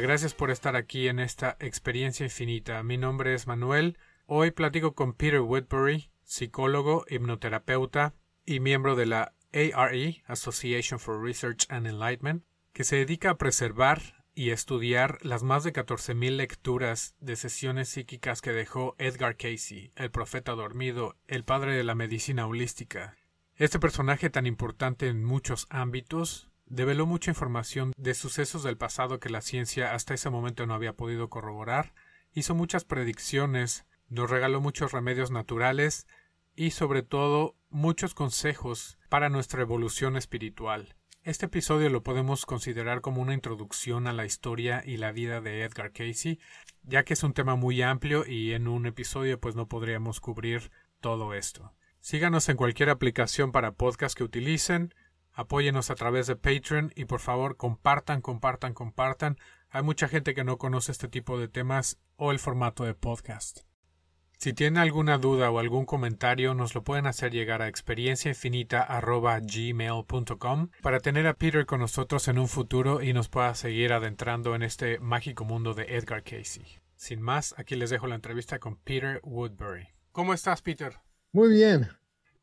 Gracias por estar aquí en esta experiencia infinita. Mi nombre es Manuel. Hoy platico con Peter Woodbury, psicólogo, hipnoterapeuta y miembro de la ARE, Association for Research and Enlightenment, que se dedica a preservar y estudiar las más de 14.000 lecturas de sesiones psíquicas que dejó Edgar Casey, el profeta dormido, el padre de la medicina holística. Este personaje tan importante en muchos ámbitos develó mucha información de sucesos del pasado que la ciencia hasta ese momento no había podido corroborar, hizo muchas predicciones, nos regaló muchos remedios naturales y sobre todo muchos consejos para nuestra evolución espiritual. Este episodio lo podemos considerar como una introducción a la historia y la vida de Edgar Casey, ya que es un tema muy amplio y en un episodio pues no podríamos cubrir todo esto. Síganos en cualquier aplicación para podcast que utilicen, Apóyenos a través de Patreon y por favor compartan, compartan, compartan. Hay mucha gente que no conoce este tipo de temas o el formato de podcast. Si tienen alguna duda o algún comentario, nos lo pueden hacer llegar a experienciainfinita.gmail.com para tener a Peter con nosotros en un futuro y nos pueda seguir adentrando en este mágico mundo de Edgar Casey. Sin más, aquí les dejo la entrevista con Peter Woodbury. ¿Cómo estás, Peter? Muy bien.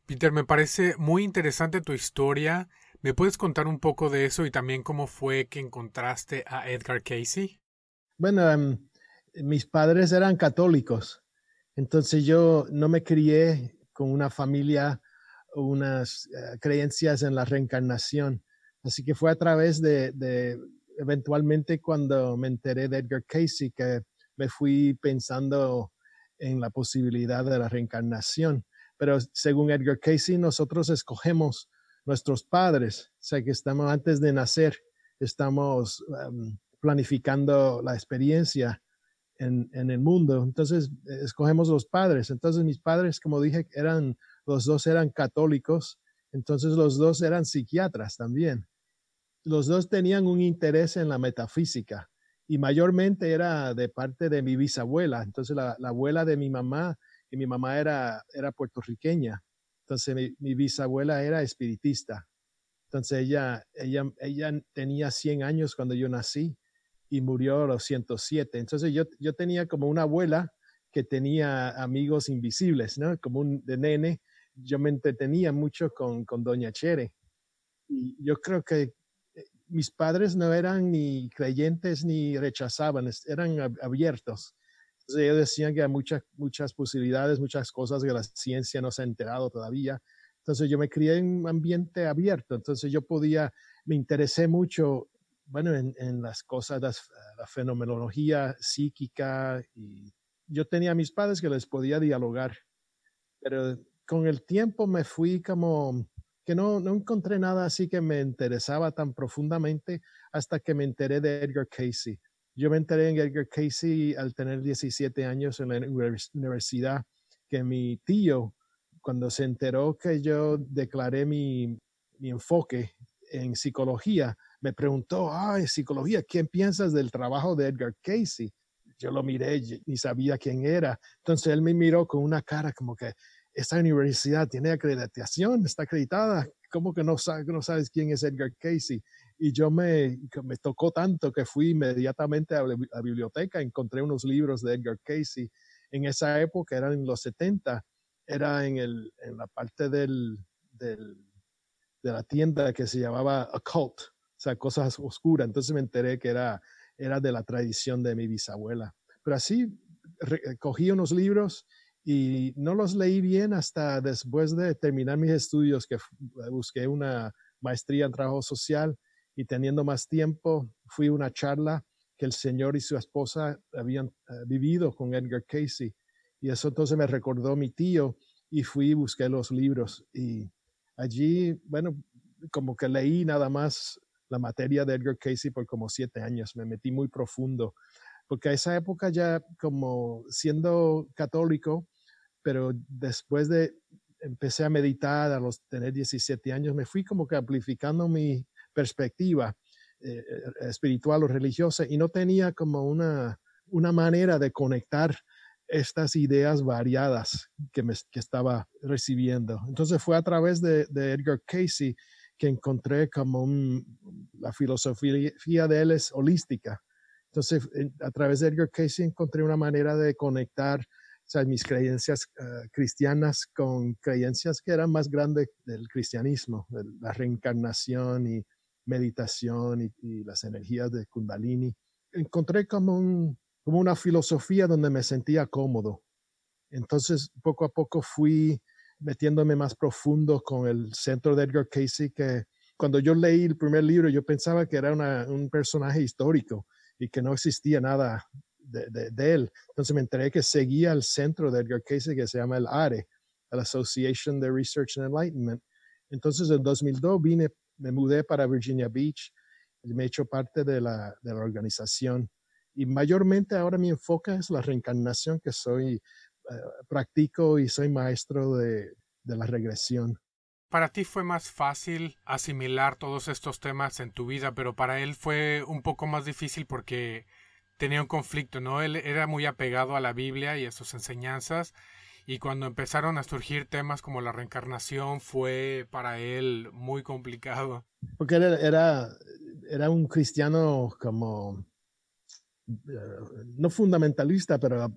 Peter, me parece muy interesante tu historia ¿Me puedes contar un poco de eso y también cómo fue que encontraste a Edgar Casey? Bueno, em, mis padres eran católicos, entonces yo no me crié con una familia, unas eh, creencias en la reencarnación. Así que fue a través de, de, eventualmente cuando me enteré de Edgar Casey que me fui pensando en la posibilidad de la reencarnación. Pero según Edgar Casey, nosotros escogemos nuestros padres, o sea que estamos antes de nacer, estamos em, planificando la experiencia en, en, el mundo. Entonces, escogemos los padres. Entonces, mis padres, como dije, eran, los dos eran católicos, entonces los dos eran psiquiatras también. Los dos tenían un interés en la metafísica y mayormente era de parte de mi bisabuela. Entonces, la abuela de mi mamá, y mi mamá era, era puertorriqueña. Entonces mi, bisabuela era espiritista. Entonces ella, ella, ella tenía 100 años cuando yo nací y murió a los 107. Entonces yo, yo tenía como una abuela que tenía amigos invisibles, ¿no? Como un de nene, yo me entretenía mucho con, con Doña Chere. Y yo creo que eh, mis padres no eran ni creyentes ni rechazaban, eran abiertos. Entonces ellos decían que hay muchas, muchas posibilidades, muchas cosas que la ciencia no se ha enterado todavía. Entonces yo me crié en un ambiente abierto, entonces yo podía, me interesé mucho, bueno, en, las cosas, las, la fenomenología psíquica y yo tenía a mis padres que les podía dialogar, pero con el tiempo me fui como que no, no encontré nada así que me interesaba tan profundamente hasta que me enteré de Edgar Casey. Yo me enteré en Edgar Casey al tener 17 años en la universidad, que mi tío, cuando se enteró que yo declaré mi, mi enfoque en psicología, me preguntó, ay, psicología, ¿quién piensas del trabajo de Edgar Casey? Yo lo miré, ni sabía quién era. Entonces él me miró con una cara como que, esta universidad tiene acreditación, está acreditada, ¿cómo que no, no sabes quién es Edgar Casey? Y yo me, me tocó tanto que fui inmediatamente a la biblioteca, encontré unos libros de Edgar Casey. En esa época, eran en los 70, era en, el, en la parte del, del, de la tienda que se llamaba Occult, o sea, cosas oscuras. Entonces me enteré que era, era de la tradición de mi bisabuela. Pero así cogí unos libros y no los leí bien hasta después de terminar mis estudios, que busqué una maestría en trabajo social y teniendo más tiempo, fui a una charla que el señor y su esposa habían eh, vivido con Edgar Casey. Y eso entonces me recordó mi tío y fui y busqué los libros. Y allí, bueno, como que leí nada más la materia de Edgar Casey por como siete años. Me metí muy profundo. Porque a esa época ya como siendo católico, pero después de empecé a meditar a los tener 17 años, me fui como que amplificando mi perspectiva eh, eh, espiritual o religiosa y no tenía como una, una manera de conectar estas ideas variadas que, me, que estaba recibiendo. Entonces fue a través de, de Edgar Casey que encontré como la filosofía de él es holística. Entonces, a través de Edgar Casey encontré una manera de conectar mis creencias cristianas con creencias que eran más grandes del cristianismo, la reencarnación y meditación y, las energías de Kundalini. Encontré como, como una filosofía donde me sentía cómodo. Entonces, poco a poco fui metiéndome más profundo con el centro de Edgar Casey, que cuando yo leí el primer libro, yo pensaba que era un personaje histórico y que no existía nada de, él. Entonces me enteré que seguía el centro de Edgar Casey que se llama el ARE, la Association de Research and Enlightenment. Entonces en 2002 vine, me mudé para Virginia Beach me he hecho parte de la, de la organización. Y mayormente ahora mi enfoque es la reencarnación, que soy, eh, practico y soy maestro de, de la regresión. Para ti fue más fácil asimilar todos estos temas en tu vida, pero para él fue un poco más difícil porque tenía un conflicto, ¿no? Él era muy apegado a la Biblia y a sus enseñanzas y cuando empezaron a surgir temas como la reencarnación fue para él muy complicado. Porque era, era, era un cristiano como, eh, no fundamentalista, pero o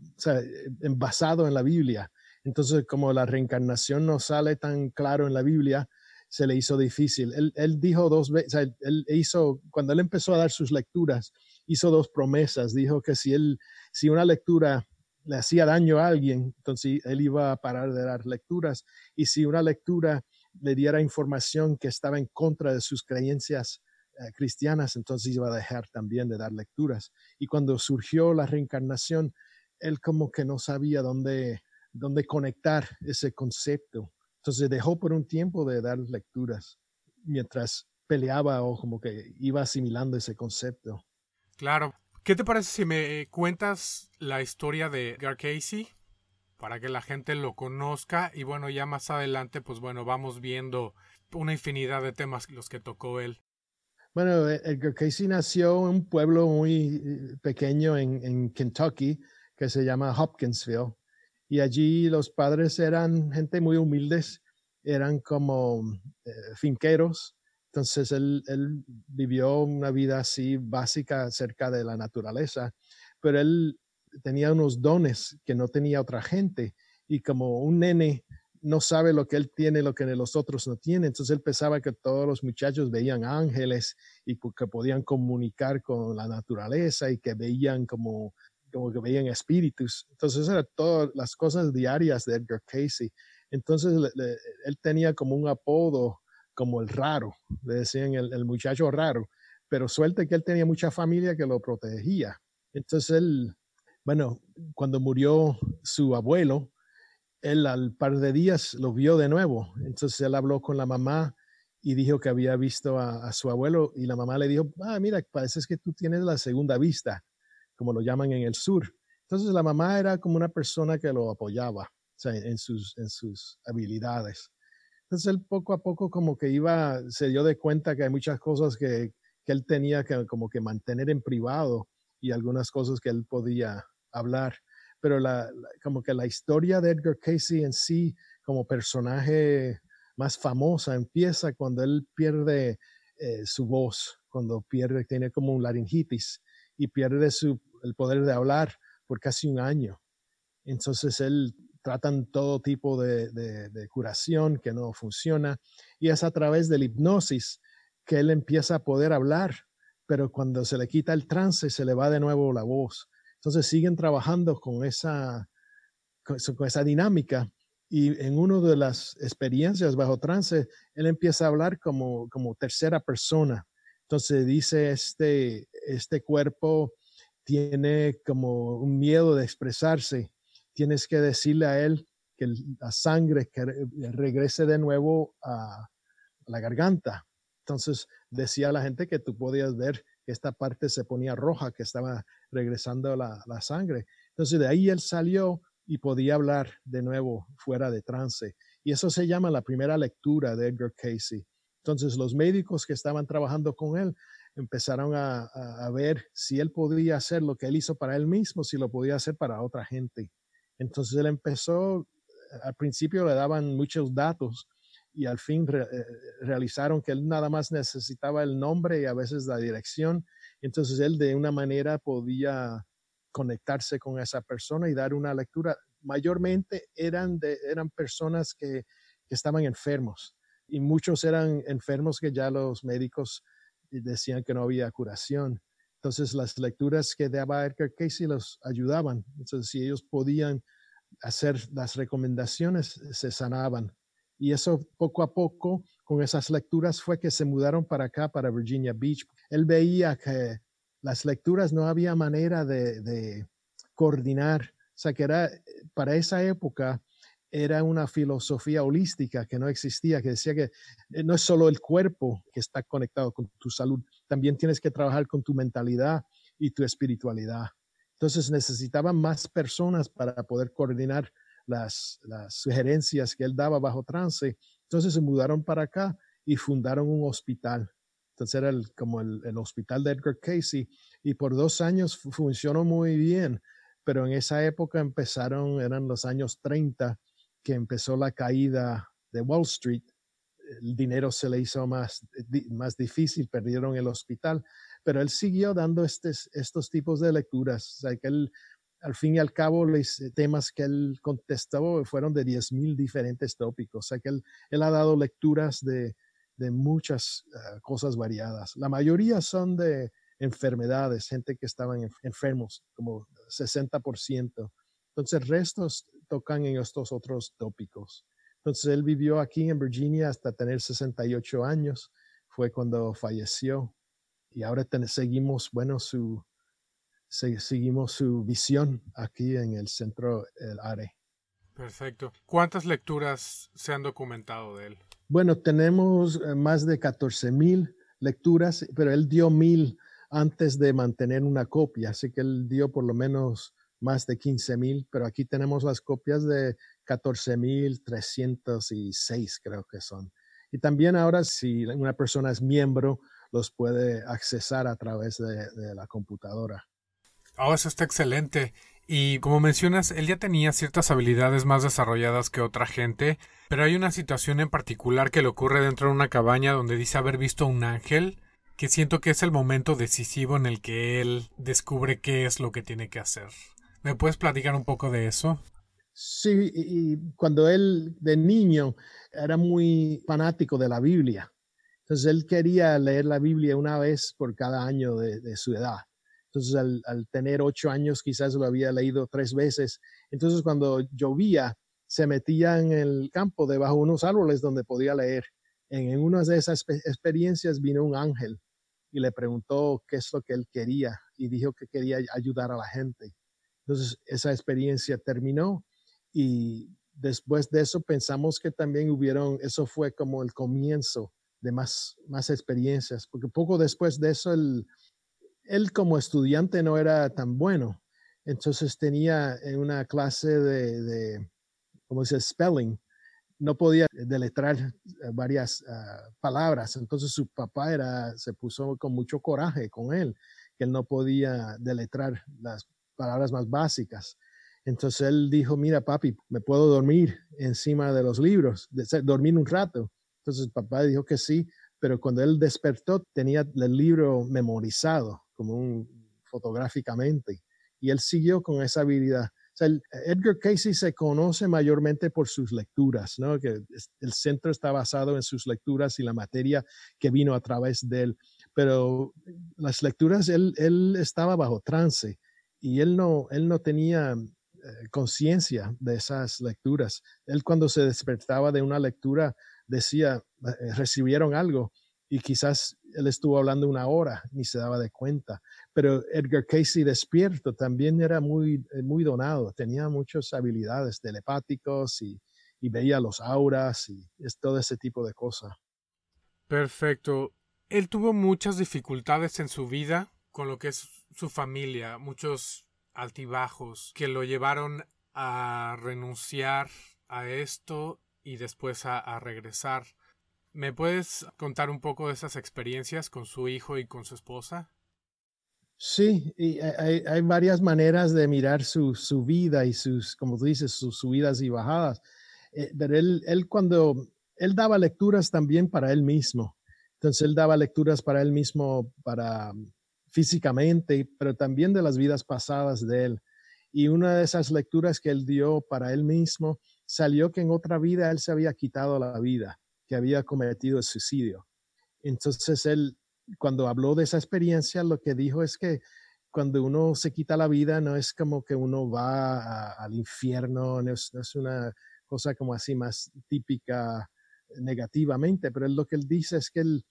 basado en la Biblia. Entonces, como la reencarnación no sale tan claro en la Biblia, se le hizo difícil. Él, él dijo dos veces, o sea, él hizo, cuando él empezó a dar sus lecturas, hizo dos promesas. Dijo que si él, si una lectura le hacía daño a alguien, entonces él iba a parar de dar lecturas. Y si una lectura le diera información que estaba en contra de sus creencias eh, cristianas, entonces iba a dejar también de dar lecturas. Y cuando surgió la reencarnación, él como que no sabía dónde, dónde conectar ese concepto. Entonces dejó por un tiempo de dar lecturas mientras peleaba o como que iba asimilando ese concepto. Claro. ¿Qué te parece si me cuentas la historia de Gar Casey? Para que la gente lo conozca y bueno, ya más adelante, pues bueno, vamos viendo una infinidad de temas los que tocó él. Bueno, e-, Edgar Casey nació en un pueblo muy eh, pequeño en, Kentucky que se llama Hopkinsville. Y allí los padres eran gente muy humildes, eran como eh, finqueros entonces él, vivió una vida así básica cerca de la naturaleza, pero él tenía unos dones que no tenía otra gente y como un nene no sabe lo que él tiene, lo que los otros no tienen. Entonces él pensaba que todos los muchachos veían ángeles y que podían comunicar con la naturaleza y que veían como, como que veían espíritus. Entonces eran todas las cosas diarias de Edgar Casey. Entonces él tenía como un apodo como el raro, le decían el, muchacho raro, pero suerte que él tenía mucha familia que lo protegía. Entonces él, bueno, cuando murió su abuelo, él al par de días lo vio de nuevo. Entonces él habló con la mamá y dijo que había visto a, su abuelo y la mamá le dijo, ah, mira, parece que tú tienes la segunda vista, como lo llaman en el sur. Entonces la mamá era como una persona que lo apoyaba en, sus, en sus habilidades. Entonces él poco a poco como que iba, se dio de cuenta que hay muchas cosas que, que él tenía que como que mantener en privado y algunas cosas que él podía hablar. Pero la, como que la historia de Edgar Casey en sí como personaje más famosa empieza cuando él pierde eh, su voz, cuando pierde, tiene como un laringitis y pierde su, el poder de hablar por casi un año. Entonces él tratan todo tipo de, curación que no funciona y es a través de la hipnosis que él empieza a poder hablar, pero cuando se le quita el trance se le va de nuevo la voz. Entonces siguen trabajando con esa, con, esa dinámica y en una de las experiencias bajo trance, él empieza a hablar como, como tercera persona. Entonces dice, este, este cuerpo tiene como un miedo de expresarse tienes que decirle a él que la sangre que regrese de nuevo a la garganta. Entonces decía la gente que tú podías ver que esta parte se ponía roja, que estaba regresando la, sangre. Entonces de ahí él salió y podía hablar de nuevo fuera de trance. Y eso se llama la primera lectura de Edgar Casey. Entonces los médicos que estaban trabajando con él empezaron a, ver si él podía hacer lo que él hizo para él mismo, si lo podía hacer para otra gente. Entonces él empezó, al principio le daban muchos datos y al fin eh, realizaron que él nada más necesitaba el nombre y a veces la dirección Entonces él de una manera podía conectarse con esa persona y dar una lectura. Mayormente eran, eran personas que, que estaban enfermos y muchos eran enfermos que ya los médicos decían que no había curación. Entonces las lecturas que daba Edgar Casey los ayudaban. Entonces si ellos podían hacer las recomendaciones, se sanaban. Y eso poco a poco, con esas lecturas, fue que se mudaron para acá, para Virginia Beach. Él veía que las lecturas no había manera de, de coordinar. O sea, que era, para esa época, era una filosofía holística que no existía, que decía que eh, no es solo el cuerpo que está conectado con tu salud, también tienes que trabajar con tu mentalidad y tu espiritualidad. Entonces necesitaban más personas para poder coordinar las, sugerencias que él daba bajo trance. Entonces se mudaron para acá y fundaron un hospital. Entonces era como el, el, hospital de Edgar Casey y por dos años funcionó muy bien, pero en esa época empezaron, eran los años 30, que empezó la caída de Wall Street. El dinero se le hizo más, más difícil, perdieron el hospital, pero él siguió dando estos, estos tipos de lecturas. O sea, que él al fin y al cabo, los eh, temas que él contestó fueron de 10.000 diferentes tópicos. O sea que él, él ha dado lecturas de, de muchas uh, cosas variadas. La mayoría son de enfermedades, gente que estaban enfermos, como 60%. Entonces, restos tocan en estos otros tópicos. Entonces, él vivió aquí en Virginia hasta tener 68 años. Fue cuando falleció. Y ahora seguimos, bueno, su, seguimos su visión aquí en el centro el ARE. Perfecto. ¿Cuántas lecturas se han documentado de él? Bueno, tenemos eh, más de 14 mil lecturas, pero él dio mil antes de mantener una copia, así que él dio por lo menos más de 15 mil, pero aquí tenemos las copias de 14 mil 306 creo que son. Y también ahora si una persona es miembro, los puede accesar a través de, la computadora. Oh, eso está excelente. Y como mencionas, él ya tenía ciertas habilidades más desarrolladas que otra gente, pero hay una situación en particular que le ocurre dentro de una cabaña donde dice haber visto un ángel, que siento que es el momento decisivo en el que él descubre qué es lo que tiene que hacer. ¿Me puedes platicar un poco de eso? Sí, y cuando él de niño era muy fanático de la Biblia. Entonces él quería leer la Biblia una vez por cada año de su edad. Entonces, al, tener ocho años, quizás lo había leído tres veces. Entonces, cuando llovía, se metía en el campo debajo de unos árboles donde podía leer. En, una de esas experiencias vino un ángel y le preguntó qué es lo que él quería y dijo que quería ayudar a la gente. Entonces, esa experiencia terminó y después de eso pensamos que también hubieron, eso fue como el comienzo de más, más experiencias, porque poco después de eso el, él como estudiante no era tan bueno. Entonces tenía en una clase de, de como dice, spelling, no podía deletrar eh, varias ah, palabras. Entonces su papá era, se puso con mucho coraje con él, que él no podía deletrar las palabras más básicas. Entonces él dijo, mira papi, me puedo dormir encima de los libros, dormir un rato. Entonces papá dijo que sí, pero cuando él despertó tenía el libro memorizado como un, fotográficamente. Y él siguió con esa habilidad. Edgar Casey se conoce mayormente por sus lecturas, ¿no? Que el centro está basado en sus lecturas y la materia que vino a través de él. Pero las lecturas, él, él estaba bajo trance y él no, él no tenía eh, conciencia de esas lecturas. Él cuando se despertaba de una lectura decía, eh, recibieron algo y quizás él estuvo hablando una hora ni se daba de cuenta. Pero Edgar Casey despierto también era muy, eh, muy donado, tenía muchas habilidades telepáticos y, y veía los auras y es todo ese tipo de cosas. Perfecto. Él tuvo muchas dificultades en su vida con lo que es su familia, muchos altibajos que lo llevaron a renunciar a esto y después a, regresar. ¿Me puedes contar un poco de esas experiencias con su hijo y con su esposa? Sí, hay, hay varias maneras de mirar su, su, vida y sus, como tú dices, sus subidas y bajadas. Eh, pero él, él cuando, él daba lecturas también para él mismo. Entonces él daba lecturas para él mismo, para físicamente, pero también de las vidas pasadas de él. Y una de esas lecturas que él dio para él mismo salió que en otra vida él se había quitado la vida, que había cometido el suicidio. Entonces él, cuando habló de esa experiencia, lo que dijo es que cuando uno se quita la vida, no es como que uno va al infierno, no es, una cosa como así más típica negativamente, pero lo que él dice es que él,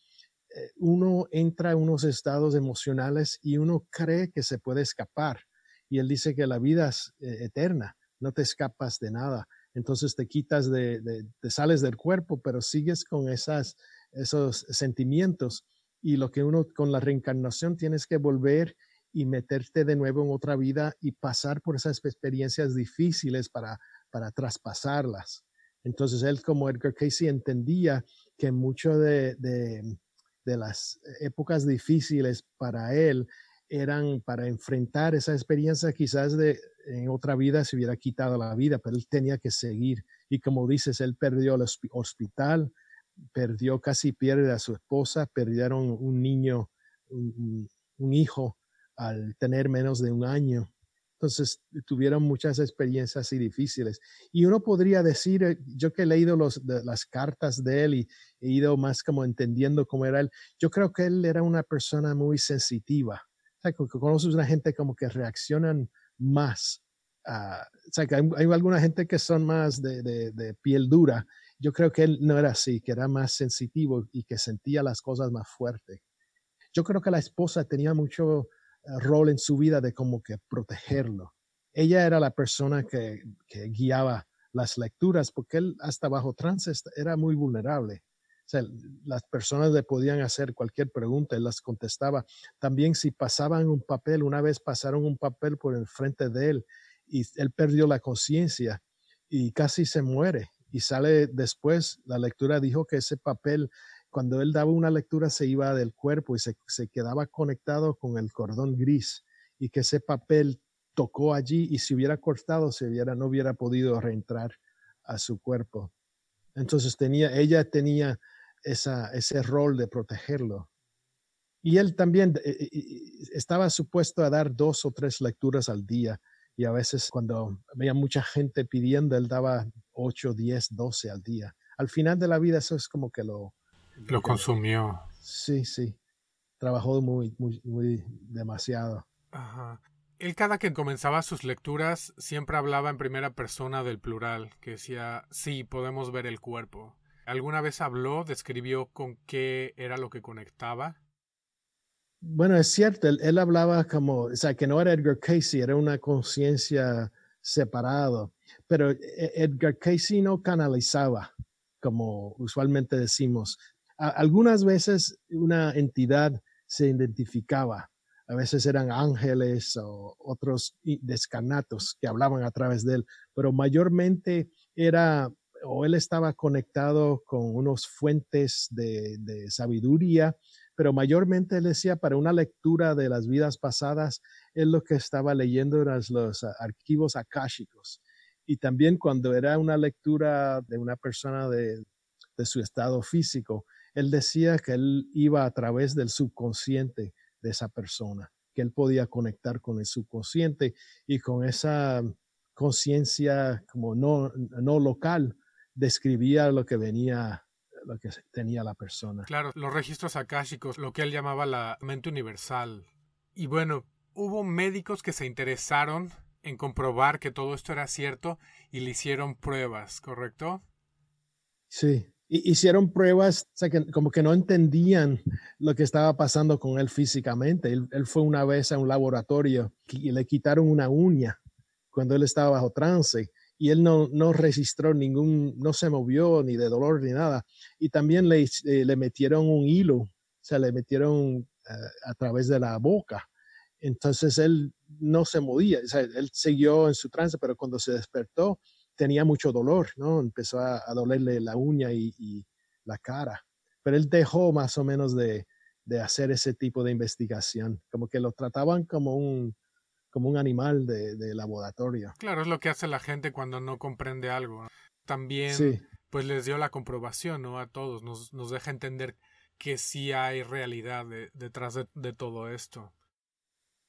uno entra en unos estados emocionales y uno cree que se puede escapar. Y él dice que la vida es eh, eterna, no te escapas de nada. Entonces te quitas de, te sales del cuerpo, pero sigues con esas, esos sentimientos. Y lo que uno con la reencarnación tienes que volver y meterte de nuevo en otra vida y pasar por esas experiencias difíciles para, para traspasarlas. Entonces él como Edgar Casey entendía que mucho de, de, de las épocas difíciles para él eran para enfrentar esa experiencia quizás de en otra vida se hubiera quitado la vida, pero él tenía que seguir. Y como dices, él perdió el hospital, perdió, casi pierde a su esposa, perdieron un niño, un, hijo al tener menos de un año. Entonces tuvieron muchas experiencias así difíciles. Y uno podría decir, eh, yo que he leído las cartas de él y he ido más como entendiendo cómo era él, yo creo que él era una persona muy sensitiva conoces una gente como que reaccionan más. o sea, que hay, alguna gente que son más de, de, piel dura. Yo creo que él no era así, que era más sensitivo y que sentía las cosas más fuerte. Yo creo que la esposa tenía mucho eh, rol en su vida de como que protegerlo. Ella era la persona que, que guiaba las lecturas porque él hasta bajo trance era muy vulnerable. O sea, las personas le podían hacer cualquier pregunta, él las contestaba. También si pasaban un papel, una vez pasaron un papel por el frente de él y él perdió la conciencia y casi se muere. Y sale después, la lectura dijo que ese papel, cuando él daba una lectura, se iba del cuerpo y se, se quedaba conectado con el cordón gris y que ese papel tocó allí y si hubiera cortado, se hubiera, no hubiera podido reentrar a su cuerpo. Entonces tenía, ella tenía esa, ese rol de protegerlo. Y él también eh, eh, estaba supuesto a dar dos o tres lecturas al día. Y a veces cuando había mucha gente pidiendo, él daba ocho, diez, doce al día. Al final de la vida eso es como que lo... Lo consumió. Sí, sí. Trabajó muy, muy, muy demasiado. Ajá. Él cada que comenzaba sus lecturas siempre hablaba en primera persona del plural, que decía, sí, podemos ver el cuerpo. ¿Alguna vez habló, describió con qué era lo que conectaba? Bueno, es cierto, él, hablaba como, o sea, que no era Edgar Casey, era una conciencia separada, pero e, Edgar Casey no canalizaba, como usualmente decimos. Algunas veces una entidad se identificaba, a veces eran ángeles o otros descanatos que hablaban a través de él, pero mayormente era o él estaba conectado con unos fuentes de, sabiduría, pero mayormente él decía para una lectura de las vidas pasadas, él lo que estaba leyendo eran los archivos akáshicos. Y también cuando era una lectura de una persona de, de su estado físico, él decía que él iba a través del subconsciente de esa persona, que él podía conectar con el subconsciente y con esa conciencia como no, no local, describía lo que venía lo que tenía la persona. Claro, los registros akáshicos, lo que él llamaba la mente universal. Y bueno, hubo médicos que se interesaron en comprobar que todo esto era cierto y le hicieron pruebas, ¿correcto? Sí, hicieron pruebas, como que no entendían lo que estaba pasando con él físicamente. Él, fue una vez a un laboratorio y le quitaron una uña cuando él estaba bajo trance y él no, no registró ningún, no se movió ni de dolor ni nada. Y también le, eh, metieron un hilo, o sea, le metieron eh, a través de la boca. Entonces él no se movía, él siguió en su trance, pero cuando se despertó tenía mucho dolor, ¿no? Empezó a, dolerle la uña y, la cara. Pero él dejó más o menos de, de hacer ese tipo de investigación, como que lo trataban como un, como un animal de, laboratorio. Claro, es lo que hace la gente cuando no comprende algo. También, pues les dio la comprobación, ¿no? A todos, nos, nos deja entender que sí hay realidad detrás de, todo esto.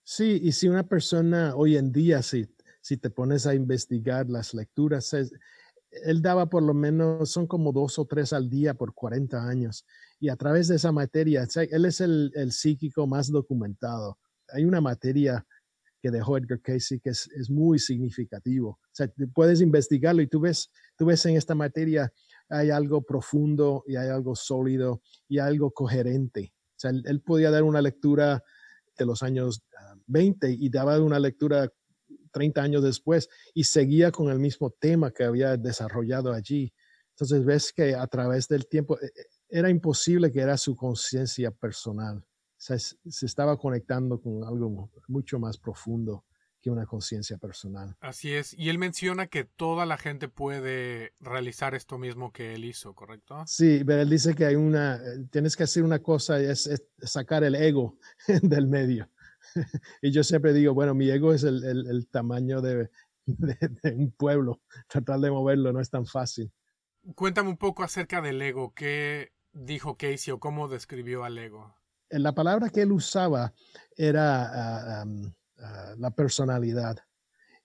Sí, y si una persona hoy en día, si, si te pones a investigar las lecturas, él daba por lo menos, son como dos o tres al día por 40 años. Y a través de esa materia, él es el, psíquico más documentado. Hay una materia que dejó Edgar Casey que es, es, muy significativo. O sea, puedes investigarlo y tú ves, tú ves en esta materia hay algo profundo y hay algo sólido y algo coherente. O sea, él, podía dar una lectura de los años 20 ah, y daba una lectura 30 años después y seguía con el mismo tema que había desarrollado allí. Entonces ves que a través del tiempo e, e, era imposible que era su conciencia personal. O sea, se estaba conectando con algo mucho más profundo una conciencia personal. Así es. Y él menciona que toda la gente puede realizar esto mismo que él hizo, ¿correcto? Sí, pero él dice que hay una, eh, tienes que hacer una cosa, es, es sacar el ego del medio. y yo siempre digo, bueno, mi ego es el, el, tamaño de, de, un pueblo. Tratar de moverlo no es tan fácil. Cuéntame un poco acerca del ego. ¿Qué dijo Casey o cómo describió al ego? La palabra que él usaba era ah, Ah, la personalidad.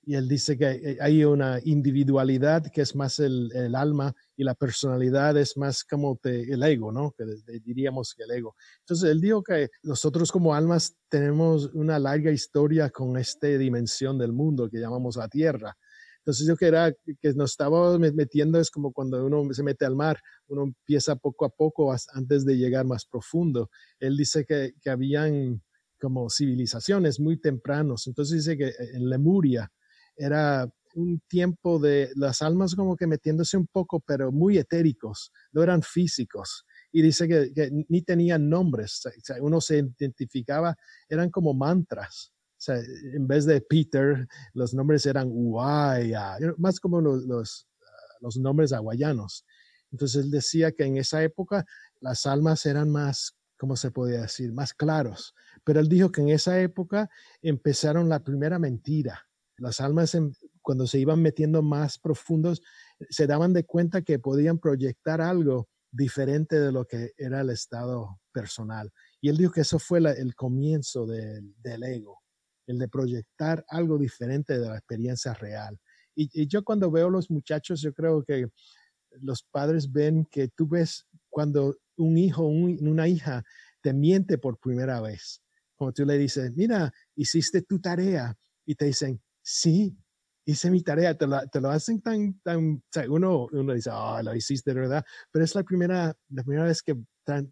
Y él dice que eh, hay una individualidad que es más el, el alma y la personalidad es más como el ego, ¿no? Que diríamos que el ego. Entonces, él dijo que nosotros como almas tenemos una larga historia con esta dimensión del mundo que llamamos la Tierra. Entonces yo que era que nos estábamos metiendo es como cuando uno se mete al mar, uno empieza poco a poco antes de llegar más profundo. Él dice que, que habían como civilizaciones muy tempranos. Entonces dice que eh, en Lemuria era un tiempo de las almas como que metiéndose un poco, pero muy etéricos, no eran físicos. Y dice que, ni tenían nombres, uno se identificaba, eran como mantras. O sea, en vez de Peter, los nombres eran Uaya, más como los, los, nombres hawaianos. Entonces él decía que en esa época las almas eran más, ¿cómo se podía decir? Más claros, pero él dijo que en esa época empezaron la primera mentira. Las almas, cuando se iban metiendo más profundos, se daban de cuenta que podían proyectar algo diferente de lo que era el estado personal. Y él dijo que eso fue el comienzo del ego, el de proyectar algo diferente de la experiencia real. Y, yo cuando veo los muchachos, yo creo que los padres ven que tú ves cuando un hijo, o una hija te miente por primera vez como tú le dices, mira, hiciste tu tarea y te dicen, sí, hice mi tarea, te te lo hacen tan, tan, o sea, uno, uno dice, oh, lo hiciste, ¿verdad? Pero es la primera, la primera vez que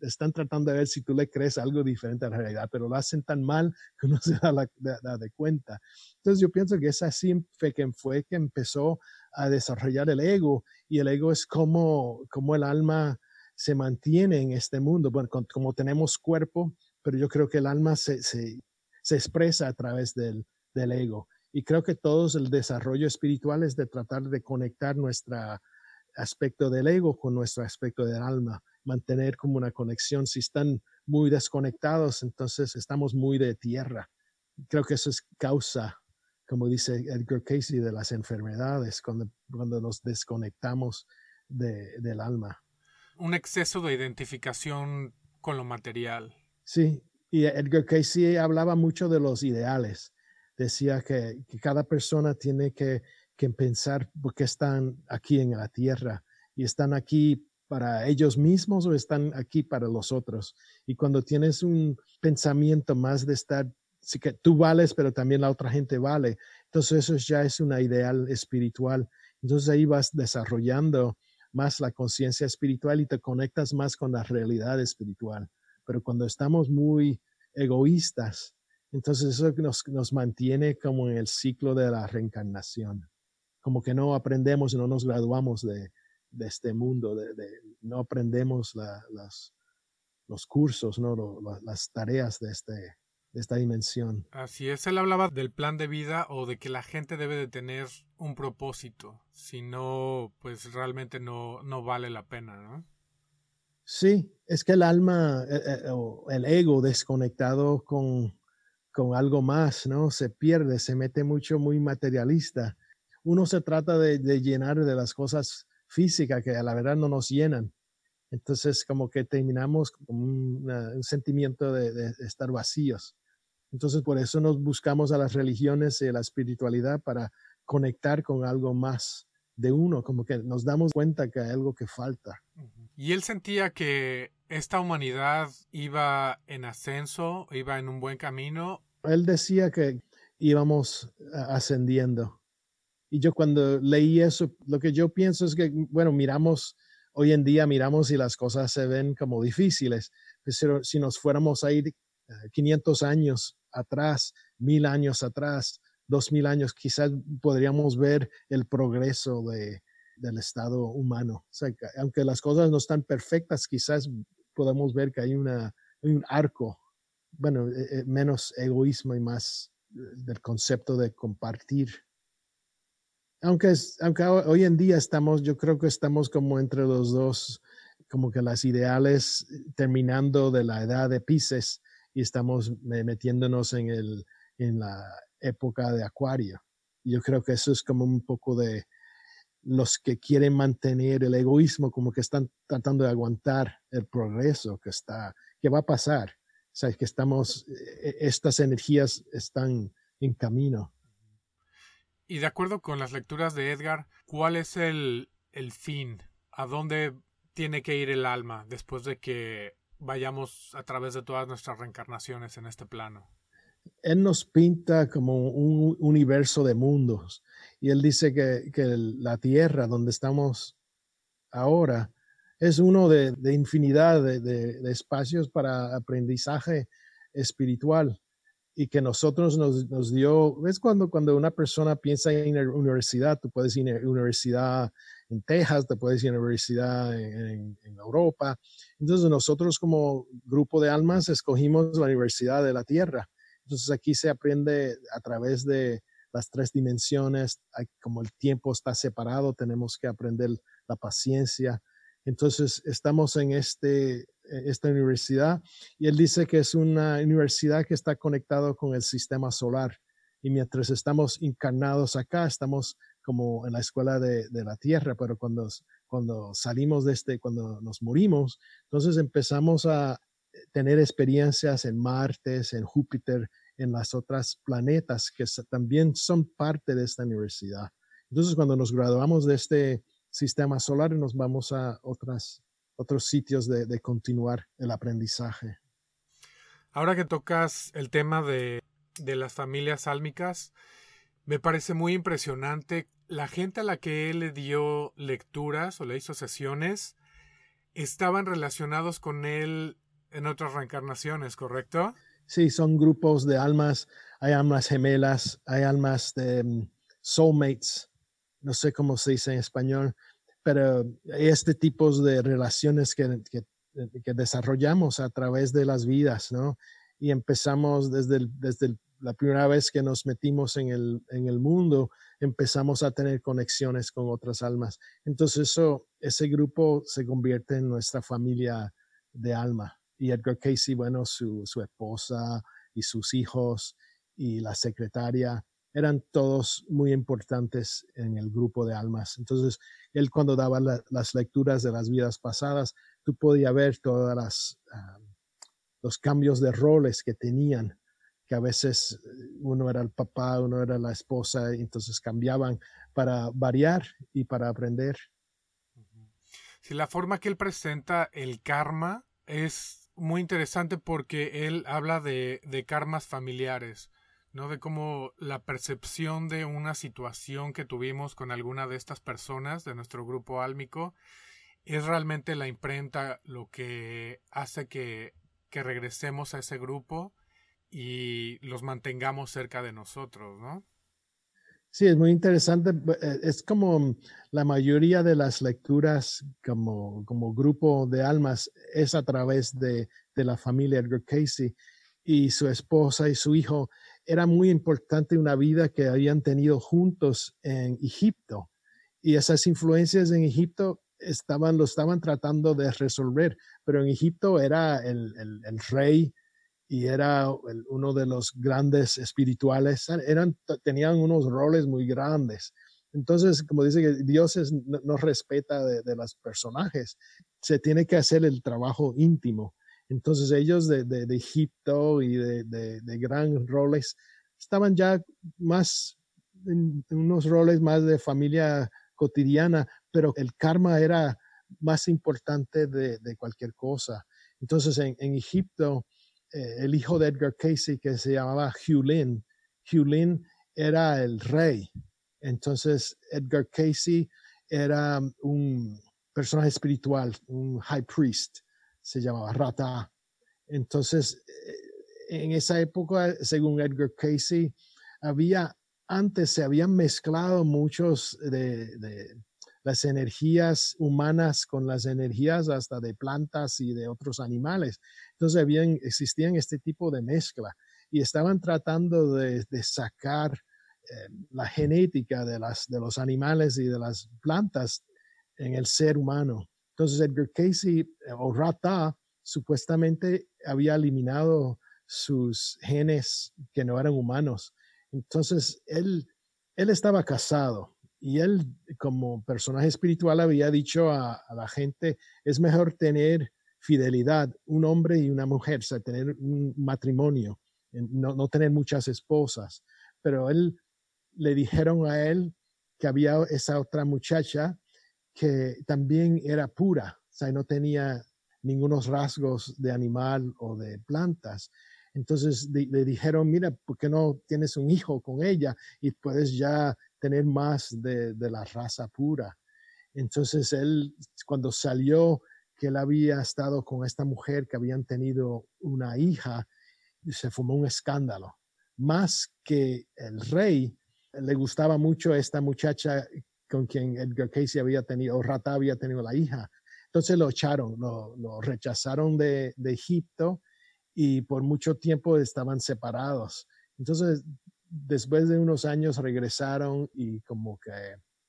están tratando de ver si tú le crees algo diferente a la realidad, pero lo hacen tan mal que uno se da, la, de cuenta. Entonces yo pienso que es así fue que fue que empezó a desarrollar el ego y el ego es como, como el alma se mantiene en este mundo. Bueno, como tenemos cuerpo, pero yo creo que el alma se, se, se expresa a través del, del, ego. Y creo que todo el desarrollo espiritual es de tratar de conectar nuestro aspecto del ego con nuestro aspecto del alma, mantener como una conexión. Si están muy desconectados, entonces estamos muy de tierra. Creo que eso es causa, como dice Edgar Casey, de las enfermedades, cuando, cuando nos desconectamos de, del alma. Un exceso de identificación con lo material. Sí, y Edgar Casey hablaba mucho de los ideales. Decía que, cada persona tiene que, pensar por qué están aquí en la tierra y están aquí para ellos mismos o están aquí para los otros. Y cuando tienes un pensamiento más de estar, sí que tú vales, pero también la otra gente vale, entonces eso ya es una ideal espiritual. Entonces ahí vas desarrollando más la conciencia espiritual y te conectas más con la realidad espiritual pero cuando estamos muy egoístas, entonces eso nos, nos mantiene como en el ciclo de la reencarnación, como que no aprendemos, no nos graduamos de, de este mundo, de, no aprendemos las, los cursos, ¿no? las tareas de, este, de esta dimensión. Así es, él hablaba del plan de vida o de que la gente debe de tener un propósito, si no, pues realmente no, no vale la pena, ¿no? Sí, es que el alma eh, eh, o el ego desconectado con, con algo más, ¿no? Se pierde, se mete mucho muy materialista. Uno se trata de, llenar de las cosas físicas que a la verdad no nos llenan. Entonces, como que terminamos con un sentimiento de, estar vacíos. Entonces, por eso nos buscamos a las religiones y a la espiritualidad para conectar con algo más de uno, como que nos damos cuenta que hay algo que falta. Y él sentía que esta humanidad iba en ascenso, iba en un buen camino. Él decía que íbamos ascendiendo. Y yo cuando leí eso, lo que yo pienso es que, bueno, miramos, hoy en día miramos y las cosas se ven como difíciles, pero si nos fuéramos a ir 500 eh, años atrás, mil años atrás, dos mil años, quizás podríamos ver el progreso de, del estado humano. O sea, aunque las cosas no están perfectas, quizás podemos ver que hay, una, un arco, bueno, eh, eh, menos egoísmo y más del concepto de compartir. Aunque, aunque hoy en día estamos, yo creo que estamos como entre los dos, como que las ideales terminando de la edad de Pisces y estamos metiéndonos en, el, en la época de Acuario. Yo creo que eso es como un poco de los que quieren mantener el egoísmo, como que están tratando de aguantar el progreso que está, que va a pasar. O que estamos, e-, estas energías están en camino. Y de acuerdo con las lecturas de Edgar, ¿cuál es el, el fin? ¿A dónde tiene que ir el alma después de que vayamos a través de todas nuestras reencarnaciones en este plano. Él nos pinta como un universo de mundos y él dice que, la Tierra, donde estamos ahora, es uno de, infinidad de, espacios para aprendizaje espiritual y que nosotros nos, dio, es cuando, cuando una persona piensa en universidad, tú puedes ir a universidad en Texas, te puedes ir a universidad en, Europa. Entonces nosotros como grupo de almas escogimos la Universidad de la Tierra. Entonces aquí se aprende a través de las tres dimensiones, como el tiempo está separado, tenemos que aprender la paciencia. Entonces estamos en este, esta universidad y él dice que es una universidad que está conectado con el sistema solar. Y mientras estamos encarnados acá, estamos como en la escuela de, la tierra, pero cuando, cuando salimos de este, cuando nos morimos, entonces empezamos a tener experiencias en Marte, en Júpiter, en las otras planetas que también son parte de esta universidad. Entonces, cuando nos graduamos de este sistema solar, nos vamos a otras, otros sitios de, de continuar el aprendizaje. Ahora que tocas el tema de, de las familias álmicas, me parece muy impresionante la gente a la que él le dio lecturas o le hizo sesiones estaban relacionados con él en otras reencarnaciones, ¿correcto? Sí, son grupos de almas, hay almas gemelas, hay almas de mm, soulmates, no sé cómo se dice en español, pero este tipo de relaciones que, que, desarrollamos a través de las vidas, ¿no? Y empezamos desde, desde el la primera vez que nos metimos en el, en el mundo, empezamos a tener conexiones con otras almas. Entonces eso, ese grupo se convierte en nuestra familia de alma. Y Edgar Casey, bueno, su, su esposa y sus hijos y la secretaria eran todos muy importantes en el grupo de almas. Entonces, él cuando daba las lecturas de las vidas pasadas, tú podías ver todas las... Ah, los cambios de roles que tenían que a veces eh, uno era el papá, uno era la esposa, entonces cambiaban para variar y para aprender. Sí, la forma que él presenta el karma es muy interesante porque él habla de, de karmas familiares, ¿no? De cómo la percepción de una situación que tuvimos con alguna de estas personas de nuestro grupo álmico es realmente la imprenta lo que hace que, que regresemos a ese grupo y los mantengamos cerca de nosotros, ¿no? Sí, es muy interesante. Eh, es como la mayoría de las lecturas como, como grupo de almas es a través de, de la familia Edgar Casey y su esposa y su hijo. Era muy importante una vida que habían tenido juntos en Egipto y esas influencias en Egipto estaban, lo estaban tratando de resolver, pero en Egipto era el, el, el rey y era uno de los grandes espirituales, eran, tenían unos roles muy grandes. Entonces, como dice que Dios no, respeta de, los personajes, se tiene que hacer el trabajo íntimo. Entonces ellos de, de, Egipto y de, de, gran roles estaban ya más en unos roles más de familia cotidiana, pero el karma era más importante de, cualquier cosa. Entonces en, en Egipto, eh, el hijo de Edgar Casey, que se llamaba Hugh Lynn, Hugh Lynn era el rey. Entonces Edgar Casey era un personaje espiritual, un high priest se llamaba Rata. Entonces, eh, en esa época, según Edgar Casey, había, antes se habían mezclado muchos de, las energías humanas con las energías hasta de plantas y de otros animales. Entonces habían, existían este tipo de mezcla y estaban tratando de, sacar eh, la genética de, las, de los animales y de las plantas en el ser humano. Entonces Edgar Casey eh, o Rata supuestamente había eliminado sus genes que no eran humanos. Entonces él, él estaba casado y él como personaje espiritual había dicho a, la gente, es mejor tener fidelidad, un hombre y una mujer, o sea, tener un matrimonio, no, no tener muchas esposas. Pero él le dijeron a él que había esa otra muchacha que también era pura, o sea, no tenía ningunos rasgos de animal o de plantas. Entonces le dijeron, mira, ¿por qué no tienes un hijo con ella y puedes ya tener más de, la raza pura? Entonces él, cuando salió que él había estado con esta mujer que habían tenido una hija, se formó un escándalo. Más que el rey, le gustaba mucho esta muchacha con quien Edgar Casey había tenido, o Rata había tenido la hija. Entonces lo echaron, lo, rechazaron de, Egipto y por mucho tiempo estaban separados. Entonces, después de unos años regresaron y como que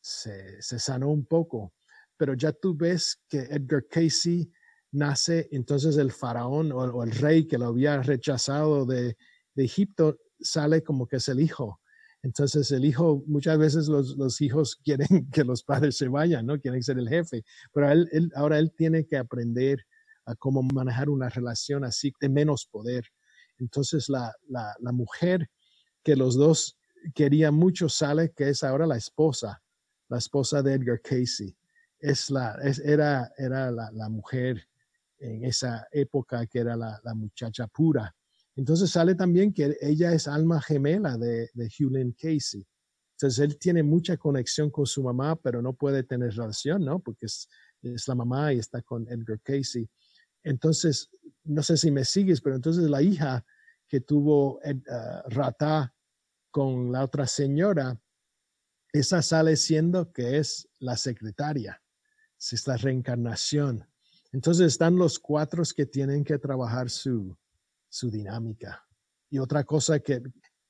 se, sanó un poco. Pero ya tú ves que Edgar Casey nace, entonces el faraón o, el rey que lo había rechazado de, de Egipto sale como que es el hijo. Entonces el hijo, muchas veces los, hijos quieren que los padres se vayan, ¿no? Quieren ser el jefe, pero él, ahora él tiene que aprender a cómo manejar una relación así de menos poder. Entonces la, mujer que los dos querían mucho sale, que es ahora la esposa, la esposa de Edgar Casey. Es la, era era la, mujer en esa época que era la muchacha pura. Entonces sale también que ella es alma gemela de, de Hugh Casey. Entonces él tiene mucha conexión con su mamá, pero no puede tener relación, ¿no? Porque es, la mamá y está con Edgar Casey. Entonces, no sé si me sigues, pero entonces la hija que tuvo uh, Rata con la otra señora, esa sale siendo que es la secretaria, es la reencarnación. Entonces están los cuatro que tienen que trabajar su, su dinámica. Y otra cosa que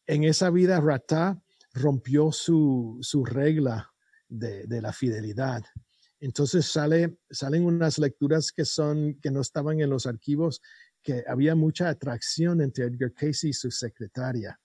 en esa vida Ratá rompió su, su regla de, de, la fidelidad. Entonces sale, salen unas lecturas que son, que no estaban en los archivos, que había mucha atracción entre Edgar Casey y su secretaria.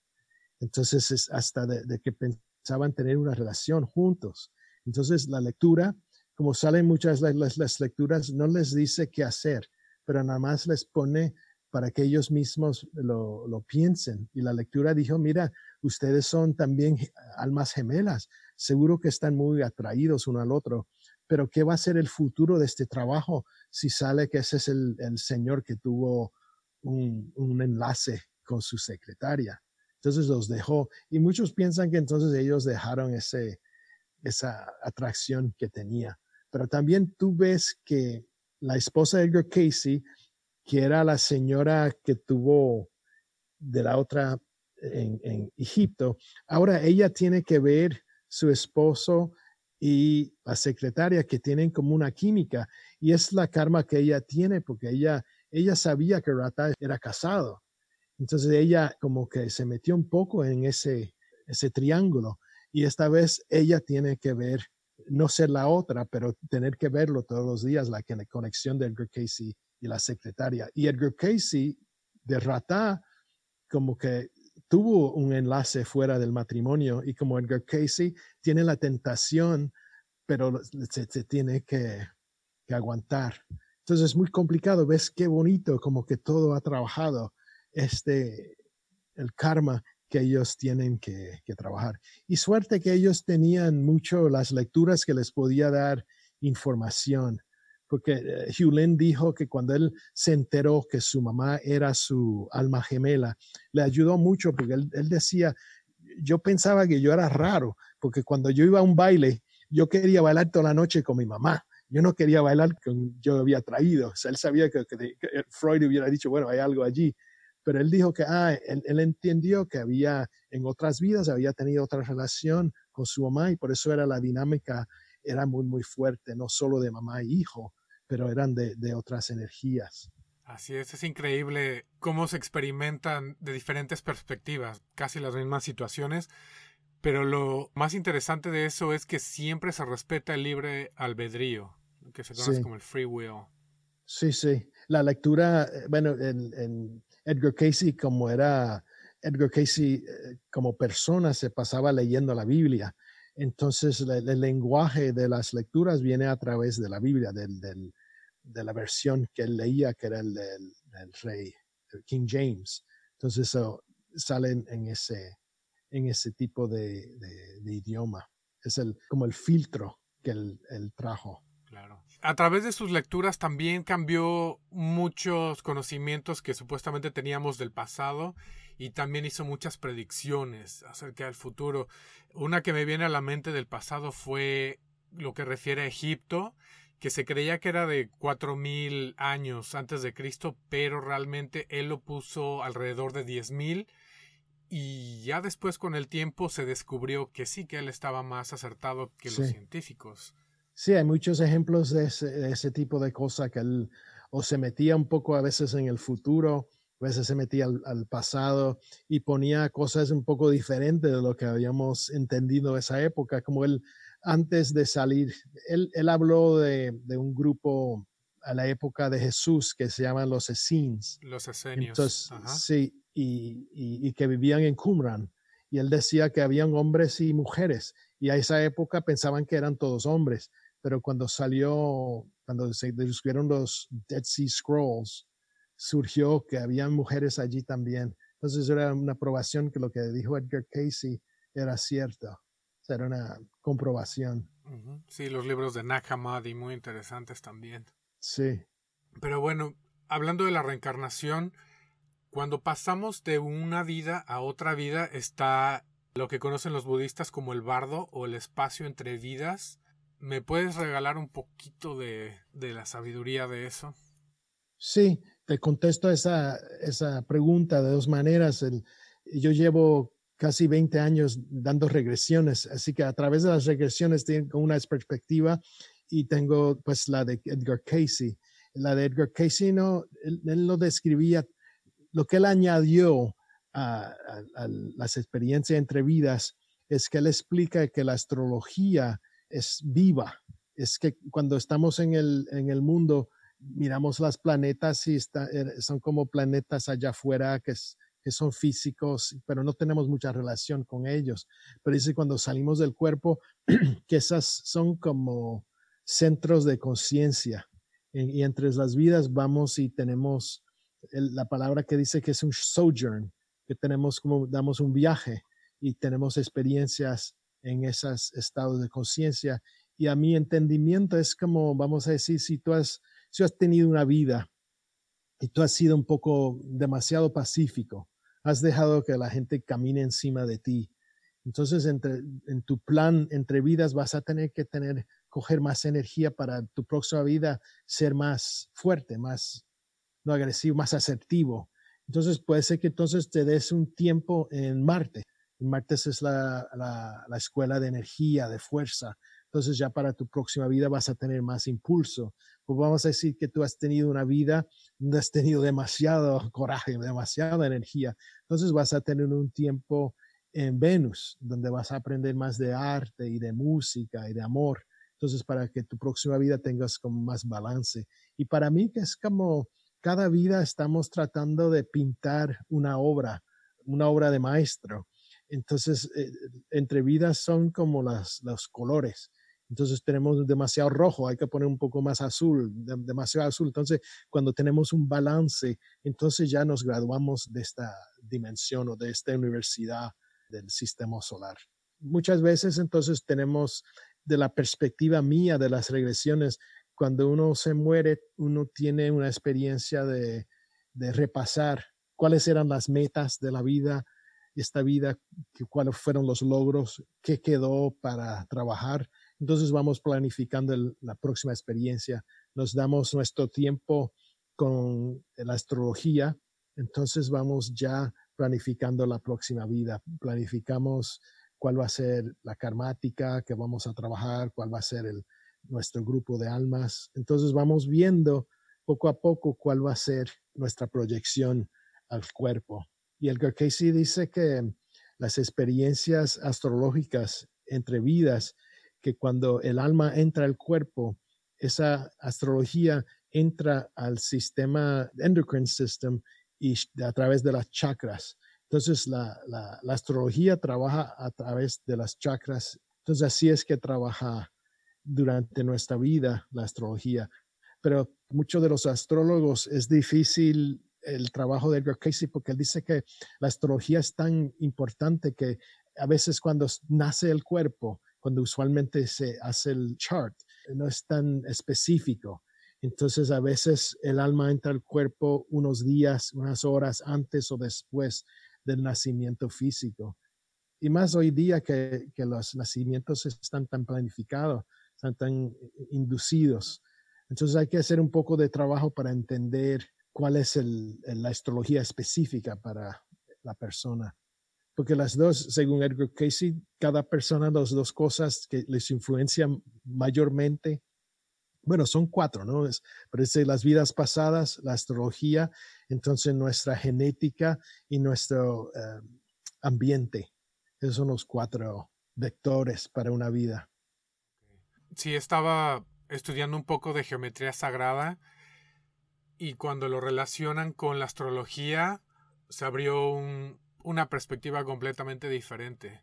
Entonces es hasta de, que pensaban tener una relación juntos. Entonces la lectura, como salen muchas las, las lecturas, no les dice qué hacer, pero nada más les pone para que ellos mismos lo, piensen. Y la lectura dijo, mira, ustedes son también almas gemelas, seguro que están muy atraídos uno al otro, pero ¿qué va a ser el futuro de este trabajo si sale que ese es el, señor que tuvo un, enlace con su secretaria? Entonces los dejó y muchos piensan que entonces ellos dejaron ese, esa atracción que tenía. Pero también tú ves que la esposa de Edgar Casey que era la señora que tuvo de la otra en, Egipto. Ahora ella tiene que ver su esposo y la secretaria que tienen como una química y es la karma que ella tiene porque ella, ella sabía que Rata era casado. Entonces ella como que se metió un poco en ese, ese triángulo y esta vez ella tiene que ver, no ser la otra, pero tener que verlo todos los días, la conexión de Edgar Casey y la secretaria. Y Edgar Casey de Rata como que tuvo un enlace fuera del matrimonio y como Edgar Casey tiene la tentación, pero se, tiene que, aguantar. Entonces es muy complicado. Ves qué bonito, como que todo ha trabajado este, el karma que ellos tienen que, que, trabajar. Y suerte que ellos tenían mucho las lecturas que les podía dar información, porque eh, Hugh Lynn dijo que cuando él se enteró que su mamá era su alma gemela, le ayudó mucho porque él, él decía, yo pensaba que yo era raro, porque cuando yo iba a un baile, yo quería bailar toda la noche con mi mamá. Yo no quería bailar con yo había traído. O sea, él sabía que, que, Freud hubiera dicho, bueno, hay algo allí. Pero él dijo que, ah, él, él, entendió que había en otras vidas, había tenido otra relación con su mamá y por eso era la dinámica, era muy, muy fuerte, no solo de mamá e hijo, pero eran de, de otras energías. Así es, es increíble cómo se experimentan de diferentes perspectivas, casi las mismas situaciones, pero lo más interesante de eso es que siempre se respeta el libre albedrío, que se conoce como el free will. Sí, sí. La lectura, eh, bueno, en, en Edgar Casey, como era Edgar Casey, eh, como persona, se pasaba leyendo la Biblia. Entonces, el, lenguaje de las lecturas viene a través de la Biblia, del, del, de la versión que él leía, que era el del, rey King James. Entonces, eso sale en ese, en ese tipo de, idioma. Es el, como el filtro que él, trajo. Claro. A través de sus lecturas también cambió muchos conocimientos que supuestamente teníamos del pasado y también hizo muchas predicciones acerca del futuro. Una que me viene a la mente del pasado fue lo que refiere a Egipto, que se creía que era de cuatro mil años antes de Cristo, pero realmente él lo puso alrededor de diez mil y ya después con el tiempo se descubrió que sí, que él estaba más acertado que los científicos. Sí, hay muchos ejemplos de ese, tipo de cosas que él o se metía un poco a veces en el futuro, a veces se metía al, pasado y ponía cosas un poco diferentes de lo que habíamos entendido esa época, como él antes de salir, él, él habló de, de, un grupo a la época de Jesús que se llaman los Essenes. Los Esenios. Entonces, sí, y, que vivían en Qumran. Y él decía que habían hombres y mujeres. Y a esa época pensaban que eran todos hombres. Pero cuando salió, cuando se descubrieron los Dead Sea Scrolls, surgió que habían mujeres allí también. Entonces era una aprobación que lo que dijo Edgar Casey era cierto. era una comprobación. Sí, los libros de Nag Hammadi, muy interesantes también. Sí. Pero bueno, hablando de la reencarnación, cuando pasamos de una vida a otra vida está lo que conocen los budistas como el bardo o el espacio entre vidas. ¿Me puedes regalar un poquito de, la sabiduría de eso? Sí, te contesto esa, esa pregunta de dos maneras. yo llevo casi 20 años dando regresiones, así que a través de las regresiones tengo una perspectiva y tengo pues la de Edgar Casey. La de Edgar Casey no, él, él lo describía lo que él añadió a, las experiencias entre vidas es que él explica que la astrología es viva. Es que cuando estamos en el, en el mundo, miramos las planetas y er, son como planetas allá afuera que, que son físicos, pero no tenemos mucha relación con ellos. Pero dice cuando salimos del cuerpo, que esas son como centros de conciencia. Y entre las vidas vamos y tenemos la palabra que dice que es un sojourn, que tenemos como damos un viaje y tenemos experiencias en esos estados de conciencia. Y a mi entendimiento es como, vamos a decir, si tú has, si has tenido una vida y tú has sido un poco demasiado pacífico, has dejado que la gente camine encima de ti. Entonces, entre, en tu plan entre vidas vas a tener que tener, coger más energía para tu próxima vida ser más fuerte, más, no agresivo, más asertivo. Entonces puede ser que entonces te des un tiempo en Marte. En Marte es la, la, escuela de energía, de fuerza. Entonces ya para tu próxima vida vas a tener más impulso. Pues vamos a decir que tú has tenido una vida donde has tenido demasiado coraje, demasiada energía. Entonces vas a tener un tiempo en Venus, donde vas a aprender más de arte y de música y de amor. Entonces, para que tu próxima vida tengas como más balance. Y para mí que es como cada vida estamos tratando de pintar una obra, una obra de maestro. Entonces, eh, entre vidas son como las, los colores. Entonces tenemos demasiado rojo, hay que poner un poco más azul, demasiado azul. Entonces, cuando tenemos un balance, entonces ya nos graduamos de esta dimensión o de esta universidad del sistema solar. Muchas veces entonces tenemos de la perspectiva mía de las regresiones, cuando uno se muere, uno tiene una experiencia de, de repasar cuáles eran las metas de la vida, esta vida, cuáles fueron los logros, qué quedó para trabajar. Entonces vamos planificando la próxima experiencia, nos damos nuestro tiempo con la astrología, entonces vamos ya planificando la próxima vida, planificamos cuál va a ser la karmática que vamos a trabajar, cuál va a ser el, nuestro grupo de almas. Entonces vamos viendo poco a poco cuál va a ser nuestra proyección al cuerpo. Y el Casey dice que las experiencias astrológicas entre vidas, que cuando el alma entra al cuerpo, esa astrología entra al sistema endocrine system y a través de las chakras. Entonces la, la, la astrología trabaja a través de las chakras. Entonces así es que trabaja durante nuestra vida la astrología. Pero muchos de los astrólogos es difícil el trabajo de Edgar Casey porque él dice que la astrología es tan importante que a veces cuando nace el cuerpo, cuando usualmente se hace el chart, no es tan específico. Entonces a veces el alma entra al cuerpo unos días, unas horas antes o después del nacimiento físico. Y más hoy día que, los nacimientos están tan planificados, están tan inducidos. Entonces hay que hacer un poco de trabajo para entender cuál es la astrología específica para la persona. Porque las dos, según Edgar Casey, cada persona, las dos cosas que les influencian mayormente, bueno, son cuatro, ¿no? Es, parece las vidas pasadas, la astrología, entonces nuestra genética y nuestro eh, ambiente. Esos son los cuatro vectores para una vida. Sí, estaba estudiando un poco de geometría sagrada y cuando lo relacionan con la astrología se abrió una perspectiva completamente diferente.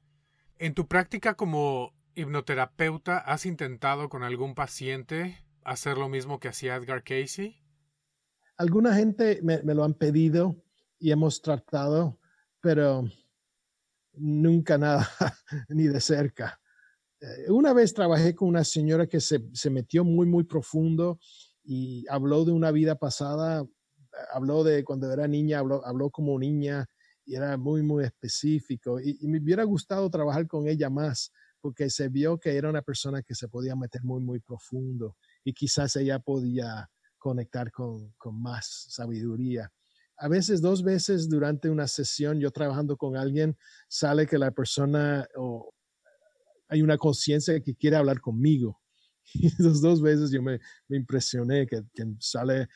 En tu práctica como hipnoterapeuta, ¿has intentado con algún paciente hacer lo mismo que hacía Edgar Casey? Alguna gente me, lo han pedido y hemos tratado, pero nunca nada, ni de cerca. Eh, una vez trabajé con una señora que se, se metió muy, muy profundo y habló de una vida pasada, habló de cuando era niña, habló, habló como niña y era muy, muy específico. Y, me hubiera gustado trabajar con ella más porque se vio que era una persona que se podía meter muy, muy profundo y quizás ella podía conectar con, con más sabiduría. A veces, dos veces durante una sesión, yo trabajando con alguien, sale que la persona o hay una conciencia que quiere hablar conmigo y esas dos veces yo me, me impresioné que, que, sale,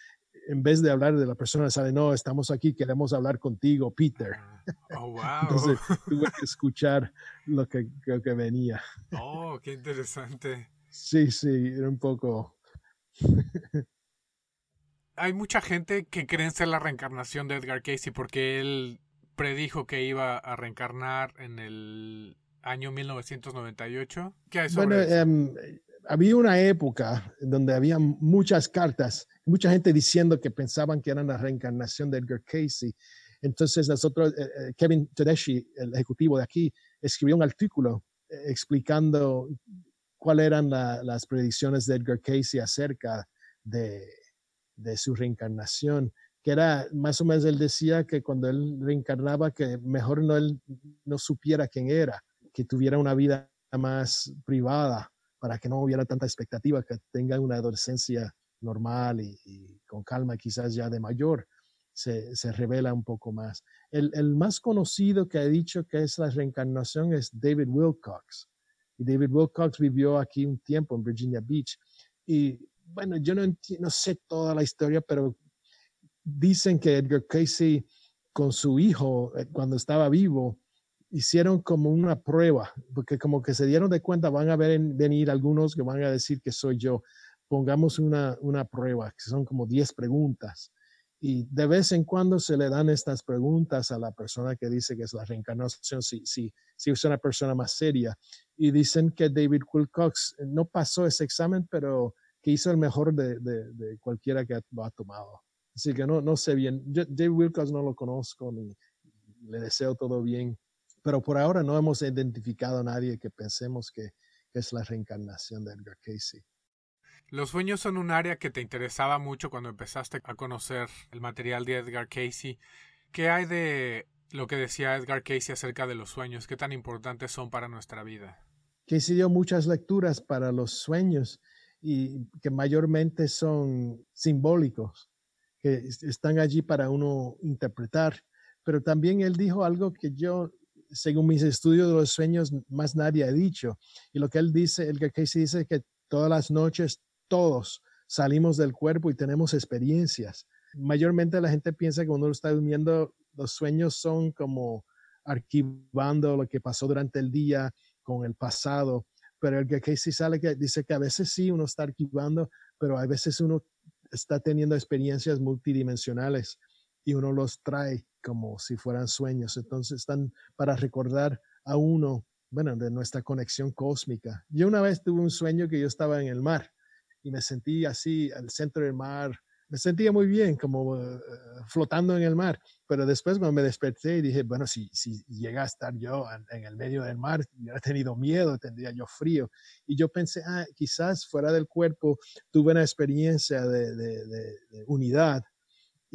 en vez de hablar de la persona, sale, no, estamos aquí, queremos hablar contigo, Peter. Ah, oh, wow. Entonces tuve que escuchar lo que, que venía. Oh, qué interesante. Sí, sí, era un poco... Hay mucha gente que cree en ser la reencarnación de Edgar Casey porque él predijo que iba a reencarnar en el año 1998. ¿Qué hay sobre bueno, eso? Había una época donde había muchas cartas, mucha gente diciendo que pensaban que eran la reencarnación de Edgar Casey. Entonces, nosotros, eh, eh, Kevin Tedeschi, el ejecutivo de aquí, escribió un artículo eh, explicando cuáles eran las predicciones de Edgar Casey acerca de, de, su reencarnación, que era más o menos, él decía que cuando él reencarnaba, que mejor no él no supiera quién era, que tuviera una vida más privada para que no hubiera tanta expectativa, que tenga una adolescencia normal y, con calma, quizás ya de mayor, se, se revela un poco más. El, el, más conocido que ha dicho que es la reencarnación es David Wilcox. Y David Wilcox vivió aquí un tiempo en Virginia Beach. Y bueno, yo no, no sé toda la historia, pero dicen que Edgar Casey con su hijo, eh, cuando estaba vivo, hicieron como una prueba, porque como que se dieron de cuenta, van a ver, venir algunos que van a decir que soy yo. Pongamos una, una prueba, que son como 10 preguntas. Y de vez en cuando se le dan estas preguntas a la persona que dice que es la reencarnación, si, si, si es una persona más seria. y dicen que David Wilcox no pasó ese examen, pero que hizo el mejor de, de, cualquiera que lo ha tomado. Así que no, no sé bien. David Wilcox no lo conozco ni le deseo todo bien, pero por ahora no hemos identificado a nadie que pensemos que, que es la reencarnación de Edgar Casey. Los sueños son un área que te interesaba mucho cuando empezaste a conocer el material de Edgar Casey. ¿Qué hay de lo que decía Edgar Casey acerca de los sueños? ¿Qué tan importantes son para nuestra vida? Casey dio muchas lecturas para los sueños y que mayormente son simbólicos, que están allí para uno interpretar. Pero también él dijo algo que yo, según mis estudios de los sueños, más nadie ha dicho. Y lo que él dice, Edgar Casey dice que todas las noches todos salimos del cuerpo y tenemos experiencias. Mayormente la gente piensa que cuando uno está durmiendo, los sueños son como archivando lo que pasó durante el día con el pasado, pero el que sí sale que dice que a veces sí uno está archivando, pero a veces uno está teniendo experiencias multidimensionales y uno los trae como si fueran sueños. Entonces están para recordar a uno, bueno, de nuestra conexión cósmica. Yo una vez tuve un sueño que yo estaba en el mar y me sentí así al centro del mar. Me sentía muy bien, como eh, flotando en el mar. Pero después cuando me desperté y dije, bueno, si, si llega a estar yo en, el medio del mar, hubiera tenido miedo, tendría yo frío. Y yo pensé, ah, quizás fuera del cuerpo tuve una experiencia de, de, de, unidad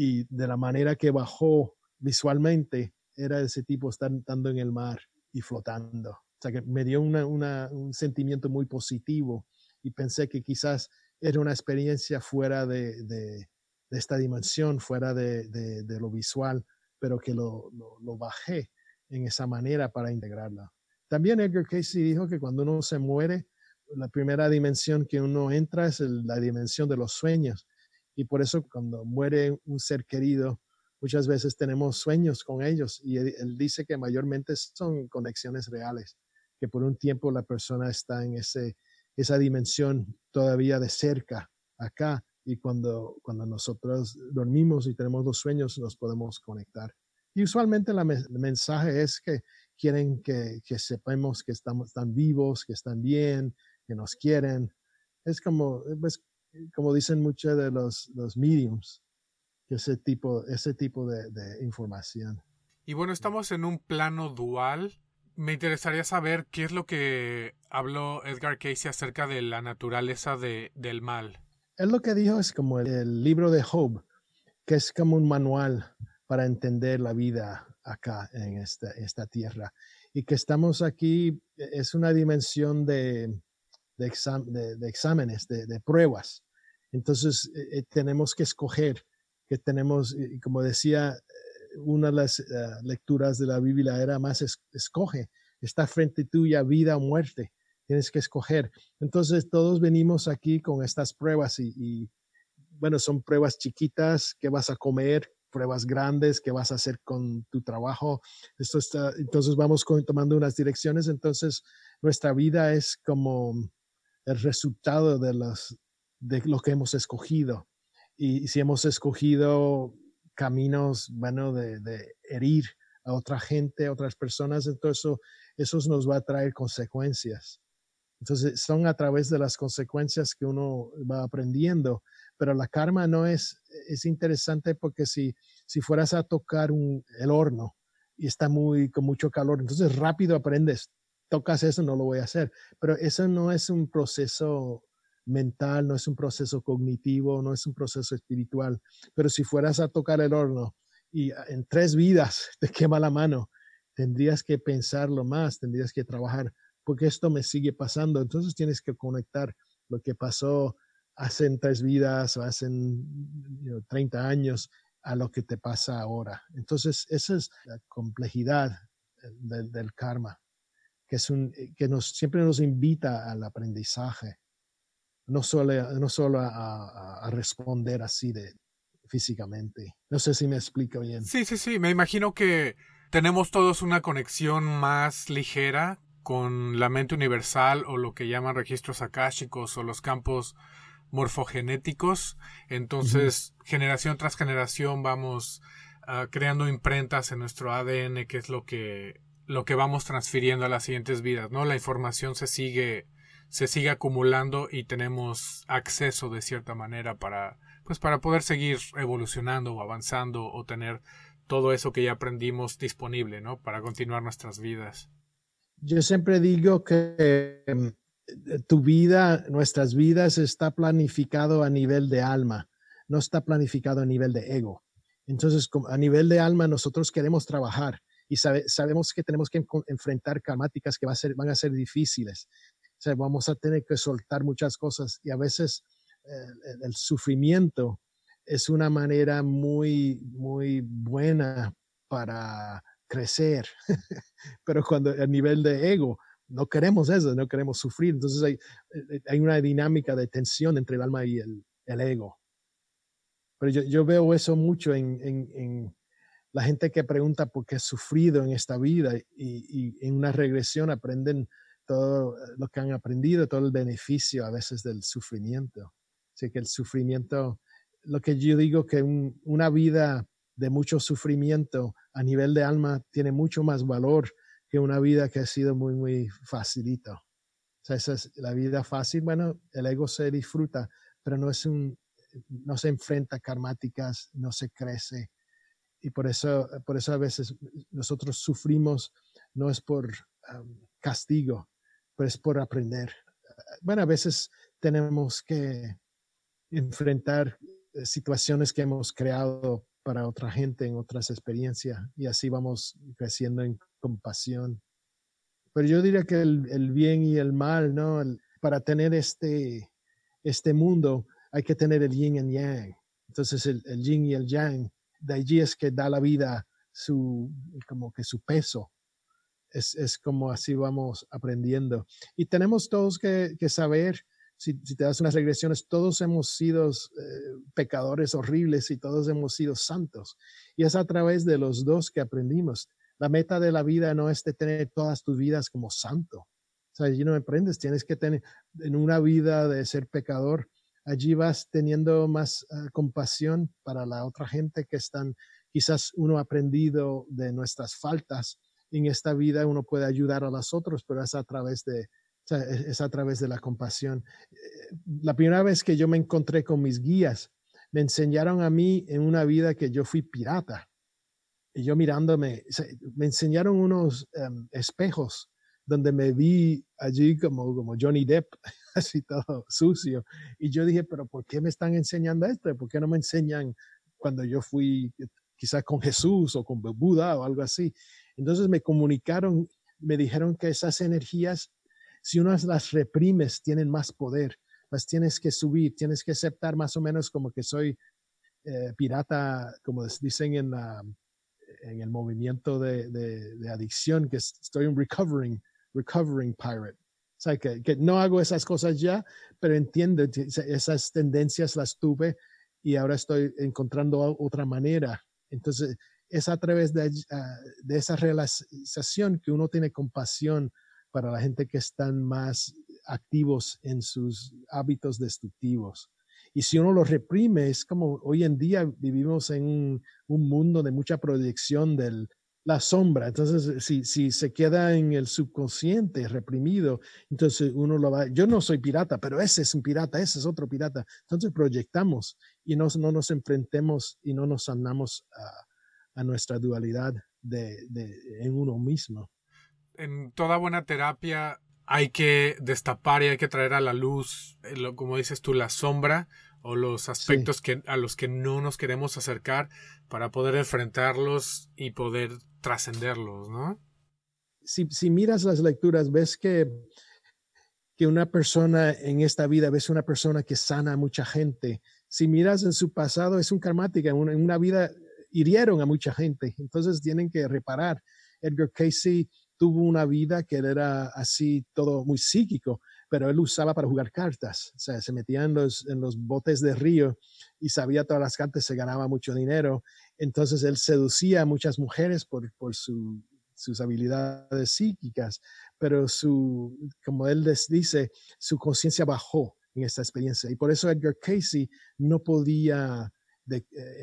y de la manera que bajó visualmente era ese tipo estando en el mar y flotando. O sea que me dio una, un sentimiento muy positivo y pensé que quizás era una experiencia fuera de, de, esta dimensión, fuera de, de, lo visual, pero que lo, lo, bajé en esa manera para integrarla. También Edgar Casey dijo que cuando uno se muere, la primera dimensión que uno entra es la dimensión de los sueños. Y por eso cuando muere un ser querido, muchas veces tenemos sueños con ellos. Y él dice que mayormente son conexiones reales, que por un tiempo la persona está en ese, esa dimensión todavía de cerca acá y cuando, cuando nosotros dormimos y tenemos los sueños nos podemos conectar. Y usualmente la el mensaje es que quieren que, que sepamos que estamos, están vivos, que están bien, que nos quieren. Es como, pues, como dicen muchos de los, los mediums, ese tipo, ese tipo de, de información. Y bueno, estamos en un plano dual me interesaría saber qué es lo que habló Edgar Casey acerca de la naturaleza de, del mal. Él lo que dijo es como el, libro de Job, que es como un manual para entender la vida acá en esta, esta tierra. Y que estamos aquí, es una dimensión de, de, de, exámenes, de, pruebas. Entonces eh, eh, tenemos que escoger, que tenemos, como decía una de las eh, lecturas de la Biblia era más escoge, está frente tuya vida o muerte, tienes que escoger. Entonces todos venimos aquí con estas pruebas y, bueno, son pruebas chiquitas, que vas a comer, pruebas grandes, que vas a hacer con tu trabajo. Esto está, entonces vamos tomando unas direcciones, entonces nuestra vida es como el resultado de, las, de lo que hemos escogido. Y si hemos escogido caminos, bueno, de, de, herir a otra gente, a otras personas, entonces eso, nos va a traer consecuencias. Entonces son a través de las consecuencias que uno va aprendiendo, pero la karma no es, es interesante porque si, si fueras a tocar un, el horno y está muy, con mucho calor, entonces rápido aprendes, tocas eso, no lo voy a hacer, pero eso no es un proceso mental, no es un proceso cognitivo, no es un proceso espiritual. Pero si fueras a tocar el horno y ah, en tres vidas te quema la mano, tendrías que pensarlo más, tendrías que trabajar, porque esto me sigue pasando. Entonces tienes que conectar lo que pasó hace tres vidas o hace 30 años a lo que te pasa ahora. Entonces, esa es la complejidad eh, del karma, que, es un, eh, que nos, siempre nos invita al aprendizaje no solo, no solo a, responder así de físicamente. No sé si me explico bien. Sí, sí, sí. Me imagino que tenemos todos una conexión más ligera con la mente universal o lo que llaman registros akáshicos o los campos morfogenéticos. Entonces, generación tras generación vamos ah, creando imprentas en nuestro ADN, que es lo que lo que vamos transfiriendo a las siguientes vidas, ¿no? La información se sigue se sigue acumulando y tenemos acceso de cierta manera para pues para poder seguir evolucionando o avanzando o tener todo eso que ya aprendimos disponible, ¿no? Para continuar nuestras vidas. Yo siempre digo que em, tu vida, nuestras vidas está planificado a nivel de alma, no está planificado a nivel de ego. Entonces, a nivel de alma, nosotros queremos trabajar y sabemos que tenemos que enfrentar karmáticas que va a ser, van a ser difíciles. O sea, vamos a tener que soltar muchas cosas y a veces eh, el sufrimiento es una manera muy, muy buena para crecer. Pero cuando a nivel de ego, no queremos eso, no queremos sufrir. Entonces hay, eh, hay una dinámica de tensión entre el alma y el, el ego. Pero yo, yo, veo eso mucho en, en, en, la gente que pregunta por qué ha sufrido en esta vida y, en una regresión aprenden todo lo que han aprendido, todo el beneficio a veces del sufrimiento. Así que el sufrimiento, lo que yo digo que una vida de mucho sufrimiento a nivel de alma tiene mucho más valor que una vida que ha sido muy, muy facilita. O sea, esa es la vida fácil. Bueno, el ego se disfruta, pero no es un, no se enfrenta a karmáticas, no se crece. Y por eso, por eso a veces nosotros sufrimos, no es por castigo, pero es por aprender. Bueno, a veces tenemos que enfrentar eh, situaciones que hemos creado para otra gente en otras experiencias y así vamos creciendo en compasión. Pero yo diría que el, bien y el mal, ¿no? para tener este, este mundo hay que tener el yin y el yang. Entonces el, el, yin y el yang, de allí es que da la vida su, como que su peso. Es, es como así vamos aprendiendo. Y tenemos todos que, saber si, te das unas regresiones, todos hemos sido eh, pecadores horribles y todos hemos sido santos. Y es a través de los dos que aprendimos. La meta de la vida no es de tener todas tus vidas como santo. O sea, allí no aprendes, tienes que tener en una vida de ser pecador, allí vas teniendo más ah, compasión para la otra gente que están, quizás uno aprendido de nuestras faltas. En esta vida uno puede ayudar a los otros, pero es a través de, es, a través de la compasión. Eh, la primera vez que yo me encontré con mis guías, me enseñaron a mí en una vida que yo fui pirata. Y yo mirándome, me enseñaron unos em, espejos donde me vi allí como, como Johnny Depp, así todo sucio. Y yo dije, pero ¿por qué me están enseñando esto? ¿Por qué no me enseñan cuando yo fui quizás con Jesús o con Buda o algo así? Entonces me comunicaron, me dijeron que esas energías si uno las reprimes, tienen más poder. Las tienes que subir, tienes que aceptar más o menos como que soy eh, pirata, como dicen en, en el movimiento de, de, adicción, que estoy un recovering, recovering pirate. O sea, que, que no hago esas cosas ya, pero entiendo, esas tendencias las tuve y ahora estoy encontrando otra manera. Entonces, es a través de, ah, de esa realización que uno tiene compasión para la gente que están más activos en sus hábitos destructivos. Y si uno los reprime, es como hoy en día vivimos en un, mundo de mucha proyección de la sombra. Entonces, si, si se queda en el subconsciente reprimido, entonces uno lo va, yo no soy pirata, pero ese es un pirata, ese es otro pirata. Entonces proyectamos y no, no nos enfrentemos y no nos sanamos a, nuestra dualidad de, de, en uno mismo en toda buena terapia hay que destapar y hay que traer a la luz, eh, como dices tú, la sombra o los aspectos que, a los que no nos queremos acercar para poder enfrentarlos y poder trascenderlos, ¿no? Si, si, miras las lecturas, ves que, que una persona en esta vida, ves una persona que sana a mucha gente. Si miras en su pasado, es un karmática, en una, en una vida hirieron a mucha gente, entonces tienen que reparar. Edgar Casey tuvo una vida que era así todo muy psíquico, pero él usaba para jugar cartas. O sea, se metía en los, en los botes de río y sabía todas las cartas, se ganaba mucho dinero. Entonces él seducía a muchas mujeres por, por su, sus habilidades psíquicas, pero su, como él les dice, su conciencia bajó en esta experiencia. Y por eso Edgar Casey no podía, eh,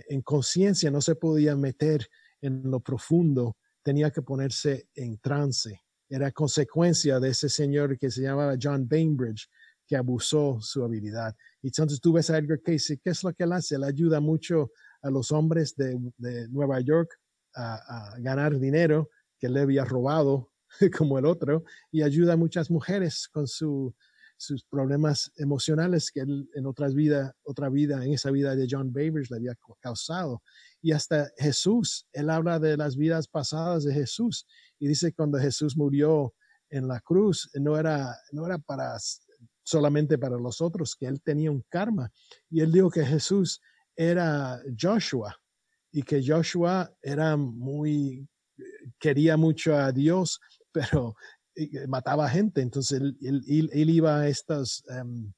en conciencia, no se podía meter en lo profundo tenía que ponerse en trance. Era consecuencia de ese señor que se llamaba John Bainbridge, que abusó su habilidad. Y entonces tú ves a Edgar Casey, ¿qué es lo que él hace? Él ayuda mucho a los hombres de, Nueva York a, ganar dinero que le había robado como el otro y ayuda a muchas mujeres con su, sus problemas emocionales que él en otras vida, otra vida, en esa vida de John Bainbridge le había causado. Y hasta Jesús, él habla de las vidas pasadas de Jesús y dice cuando Jesús murió en la cruz, no era, no era para solamente para los otros, que él tenía un karma. Y él dijo que Jesús era Joshua y que Joshua era muy, quería mucho a Dios, pero eh, mataba gente. Entonces él, iba a estas, um,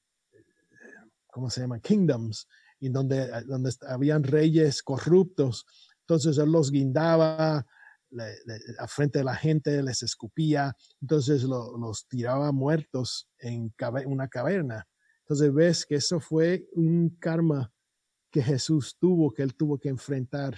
¿cómo se llama? Kingdoms, y donde, donde habían reyes corruptos. Entonces él los guindaba, a frente de la gente, les escupía, entonces los tiraba muertos en una caverna. Entonces ves que eso fue un karma que Jesús tuvo, que él tuvo que enfrentar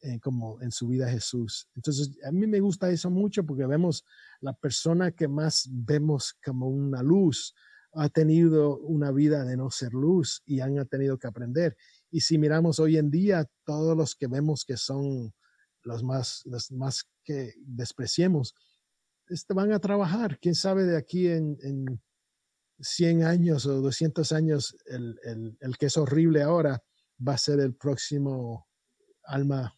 eh, como en su vida Jesús. Entonces a mí me gusta eso mucho porque vemos la persona que más vemos como una luz, ha tenido una vida de no ser luz y han tenido que aprender. Y si miramos hoy en día, todos los que vemos que son los más, los más que despreciemos, este, van a trabajar. Quién sabe de aquí en, en 100 años o 200 años, el, el, el, que es horrible ahora va a ser el próximo alma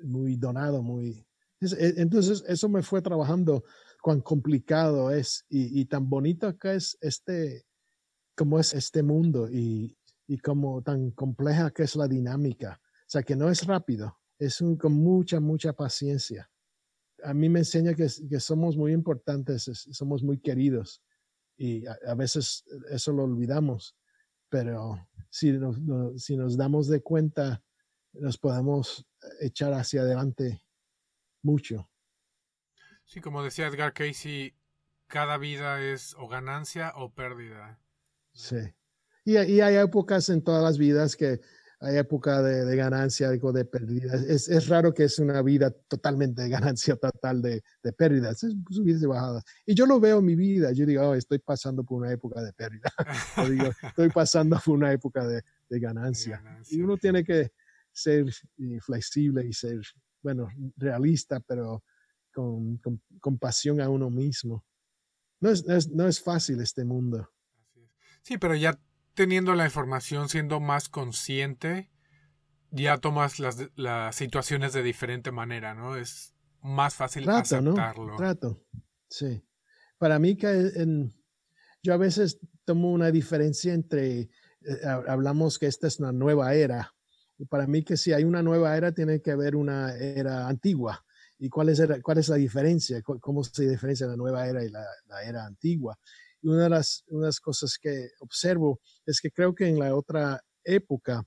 muy donado, muy... E, entonces, eso me fue trabajando cuán complicado es y, y tan bonito que es este, como es este mundo y, y como tan compleja que es la dinámica. O sea, que no es rápido, es con mucha, mucha paciencia. A mí me enseña que, que somos muy importantes, somos muy queridos y a, veces eso lo olvidamos, pero si nos, si nos damos de cuenta, nos podemos echar hacia adelante mucho. Sí, como decía Edgar Casey, cada vida es o ganancia o pérdida. Sí. Y, y hay épocas en todas las vidas que hay época de, de, ganancia, algo de pérdida. Es, es, raro que es una vida totalmente de ganancia total de, de pérdidas, es subidas y bajadas. Y yo lo veo en mi vida, yo digo, oh, estoy pasando por una época de pérdida, o digo, estoy pasando por una época de, de ganancia. Y uno tiene que ser flexible y ser, bueno, realista, pero con, con, compasión a uno mismo. No es, no es, no es fácil este mundo. Sí, pero ya teniendo la información, siendo más consciente, ya tomas las, las situaciones de diferente manera, ¿no? Es más fácil aceptarlo. ¿no? Trato, sí. Para mí que en, yo a veces tomo una diferencia entre, eh, hablamos que esta es una nueva era, y para mí que si hay una nueva era, tiene que haber una era antigua. ¿Y cuál es, cuál es la diferencia? ¿Cómo se diferencia la nueva era y la, la era antigua? Una de las, unas cosas que observo es que creo que en la otra época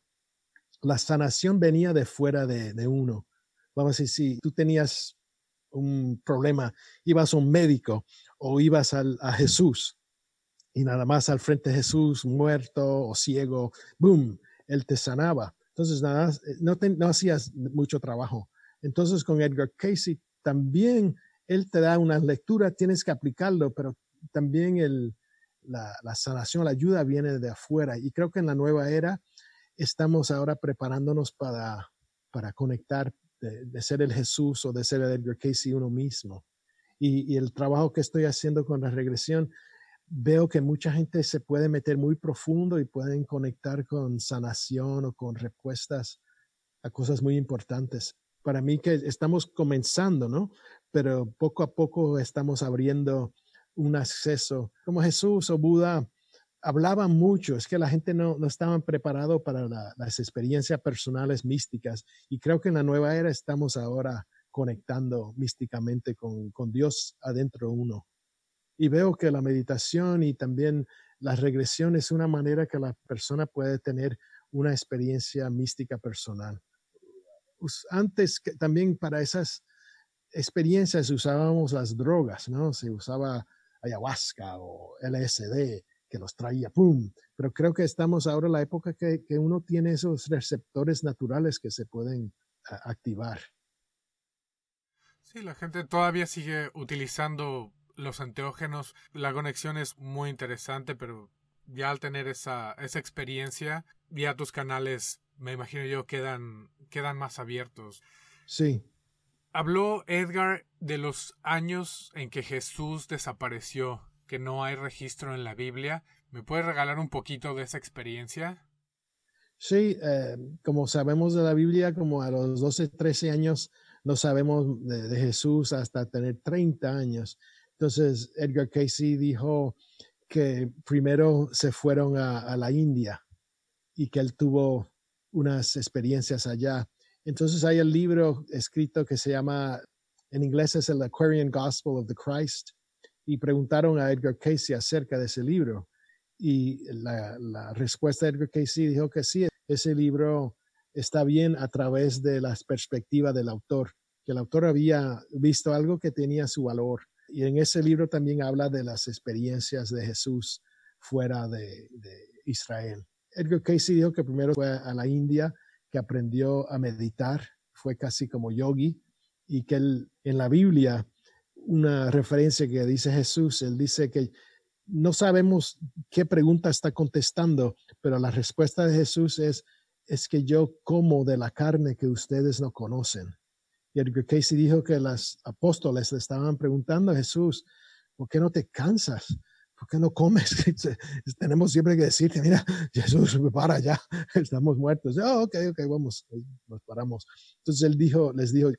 la sanación venía de fuera de, de uno. Vamos a decir, si tú tenías un problema, ibas a un médico o ibas al, a Jesús y nada más al frente de Jesús, muerto o ciego, boom, él te sanaba. Entonces, nada, no, no hacías mucho trabajo. Entonces, con Edgar Casey también él te da una lectura, tienes que aplicarlo, pero también el, la, la, sanación, la ayuda viene de afuera. Y creo que en la nueva era estamos ahora preparándonos para, para conectar, de, ser el Jesús o de ser el Edgar Casey uno mismo. Y, y, el trabajo que estoy haciendo con la regresión, veo que mucha gente se puede meter muy profundo y pueden conectar con sanación o con respuestas a cosas muy importantes. Para mí que estamos comenzando, ¿no? Pero poco a poco estamos abriendo un acceso. Como Jesús o Buda hablaban mucho, es que la gente no, no estaban preparado para las experiencias personales místicas y creo que en la nueva era estamos ahora conectando místicamente con, con Dios adentro uno. Y veo que la meditación y también la regresión es una manera que la persona puede tener una experiencia mística personal. Antes también para esas experiencias usábamos las drogas, ¿no? Se usaba ayahuasca o LSD que los traía, ¡pum! Pero creo que estamos ahora en la época que, que uno tiene esos receptores naturales que se pueden activar. Sí, la gente todavía sigue utilizando los anteógenos. La conexión es muy interesante, pero ya al tener esa, esa experiencia, ya tus canales, me imagino yo, quedan, quedan más abiertos. Sí. Habló Edgar de los años en que Jesús desapareció, que no hay registro en la Biblia. ¿Me puedes regalar un poquito de esa experiencia? Sí, eh, como sabemos de la Biblia, como a los 12, 13 años no sabemos de, Jesús hasta tener 30 años. Entonces, Edgar Casey dijo que primero se fueron a, la India y que él tuvo unas experiencias allá. Entonces hay el libro escrito que se llama, en inglés es el Aquarian Gospel of the Christ, y preguntaron a Edgar Casey acerca de ese libro. Y la, respuesta de Edgar Casey dijo que sí, ese libro está bien a través de la perspectiva del autor, que el autor había visto algo que tenía su valor. Y en ese libro también habla de las experiencias de Jesús fuera de, Israel. Edgar Casey dijo que primero fue a la India, que aprendió a meditar, fue casi como yogi, y que en la Biblia, una referencia que dice Jesús, él dice que no sabemos qué pregunta está contestando, pero la respuesta de Jesús es, es que yo como de la carne que ustedes no conocen. Y Edgar Casey dijo que las apóstoles le estaban preguntando a Jesús, ¿por qué no te cansas? ¿Por qué no comes? Tenemos siempre que decirte, mira, Jesús, para ya, estamos muertos. Oh, ok, ok, vamos, nos paramos. Entonces él dijo, les dijo,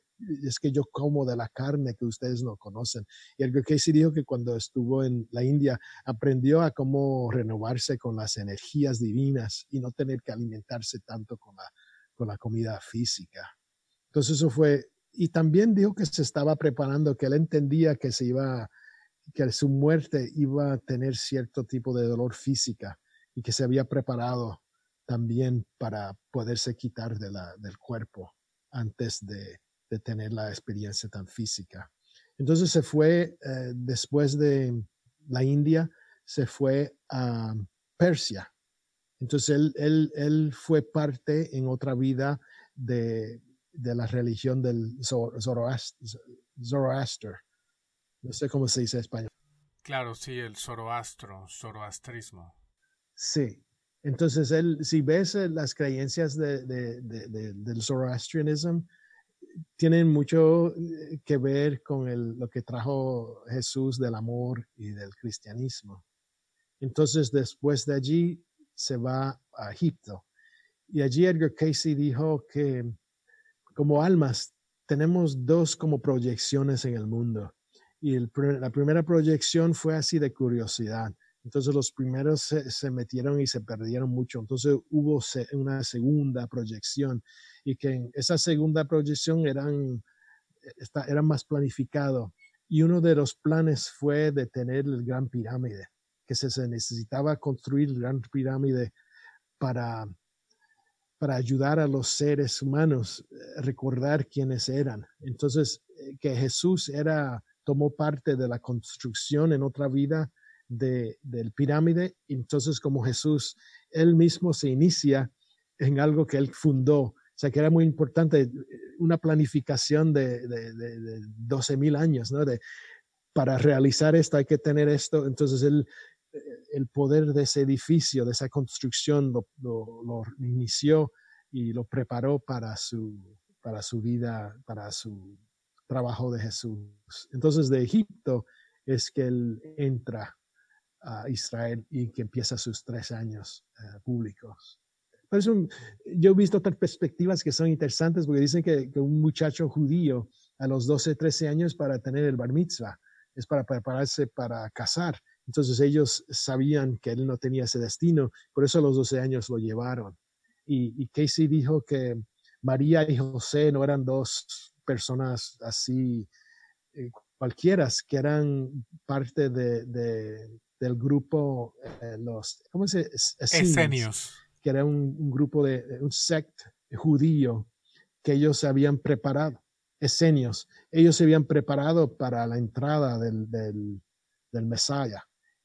es que yo como de la carne que ustedes no conocen. Y el Casey dijo que cuando estuvo en la India aprendió a cómo renovarse con las energías divinas y no tener que alimentarse tanto con la, con la comida física. Entonces eso fue, y también dijo que se estaba preparando, que él entendía que se iba que su muerte iba a tener cierto tipo de dolor física y que se había preparado también para poderse quitar de del cuerpo antes de, de, tener la experiencia tan física. Entonces se fue, eh, después de la India, se fue a Persia. Entonces él, él, él fue parte en otra vida de, de la religión del Zoroaster. No sé cómo se dice en español. Claro, sí, el zoroastro, zoroastrismo. Sí. Entonces, él, si ves eh, las creencias de, del zoroastrianismo, tienen mucho eh, que ver con el, lo que trajo Jesús del amor y del cristianismo. Entonces, después de allí, se va a Egipto. Y allí Edgar Casey dijo que como almas tenemos dos como proyecciones en el mundo y la primera proyección fue así de curiosidad. Entonces los primeros se, metieron y se perdieron mucho. Entonces hubo una segunda proyección y que en esa segunda proyección eran, era más planificado. Y uno de los planes fue de tener el gran pirámide, que se, se necesitaba construir el gran pirámide para, para ayudar a los seres humanos a recordar quiénes eran. Entonces, eh, que Jesús era tomó parte de la construcción en otra vida de, del pirámide. Entonces, como Jesús, él mismo se inicia en algo que él fundó. O sea, que era muy importante, una planificación de, de, de, 12 mil años, ¿no? De, para realizar esto hay que tener esto. Entonces, él, el poder de ese edificio, de esa construcción, lo, lo, lo inició y lo preparó para su, para su vida, para su trabajo de Jesús. Entonces de Egipto es que él entra a Israel y que empieza sus tres años eh, públicos. Por eso yo he visto otras perspectivas que son interesantes porque dicen que, un muchacho judío a los 12, 13 años para tener el bar mitzvah es para prepararse para casar. Entonces ellos sabían que él no tenía ese destino, por eso a los 12 años lo llevaron. Y, y Casey dijo que María y José no eran dos personas así, eh, cualquiera, que eran parte de, del grupo, eh, los, ¿cómo se Esenios. Que era un, grupo de, un sect judío que ellos se habían preparado, esenios, ellos se habían preparado para la entrada del, del.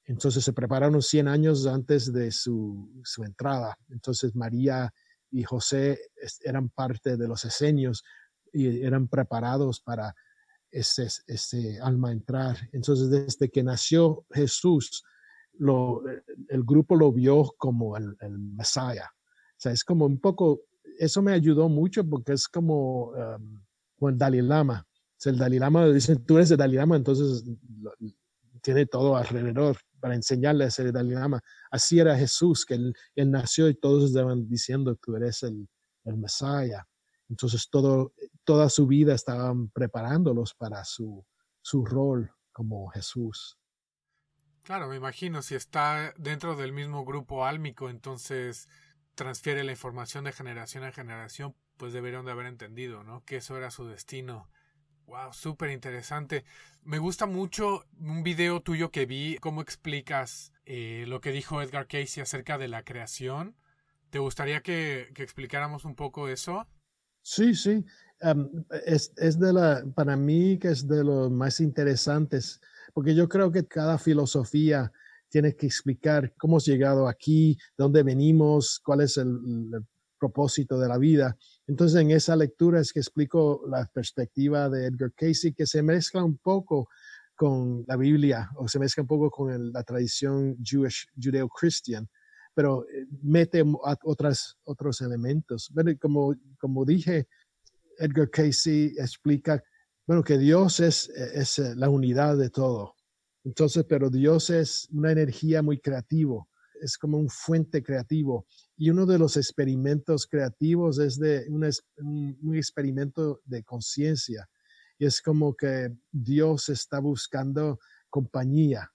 Entonces se prepararon 100 años antes de su, su, entrada. Entonces María y José eran parte de los esenios y eran preparados para ese, alma entrar. Entonces, desde que nació Jesús, lo, el grupo lo vio como el, el Messiah. O sea, es como un poco, eso me ayudó mucho porque es como, um, el Dalai Lama. O el Dalai Lama dice, tú eres el Dalai Lama, entonces tiene todo alrededor para enseñarle a ser Dalai Lama. Así era Jesús, que él, nació y todos estaban diciendo, tú eres el, el Messiah. Entonces todo, toda su vida estaban preparándolos para su, su rol como Jesús. Claro, me imagino, si está dentro del mismo grupo álmico, entonces transfiere la información de generación a generación, pues deberían de haber entendido, ¿no? Que eso era su destino. Wow, súper interesante. Me gusta mucho un video tuyo que vi, cómo explicas eh, lo que dijo Edgar Casey acerca de la creación. ¿Te gustaría que explicáramos un poco eso? Sí, sí. es, es, de la, para mí que es de los más interesantes, porque yo creo que cada filosofía tiene que explicar cómo hemos llegado aquí, de dónde venimos, cuál es el, propósito de la vida. Entonces, en esa lectura es que explico la perspectiva de Edgar Casey, que se mezcla un poco con la Biblia o se mezcla un poco con la tradición Jewish, judeo-christian, pero eh, mete otras, otros elementos. como, como dije, Edgar Casey explica, bueno, que Dios es, es eh, la unidad de todo. Entonces, pero Dios es una energía muy creativo, es como un fuente creativo. Y uno de los experimentos creativos es de un, un experimento de conciencia. Y es como que Dios está buscando compañía.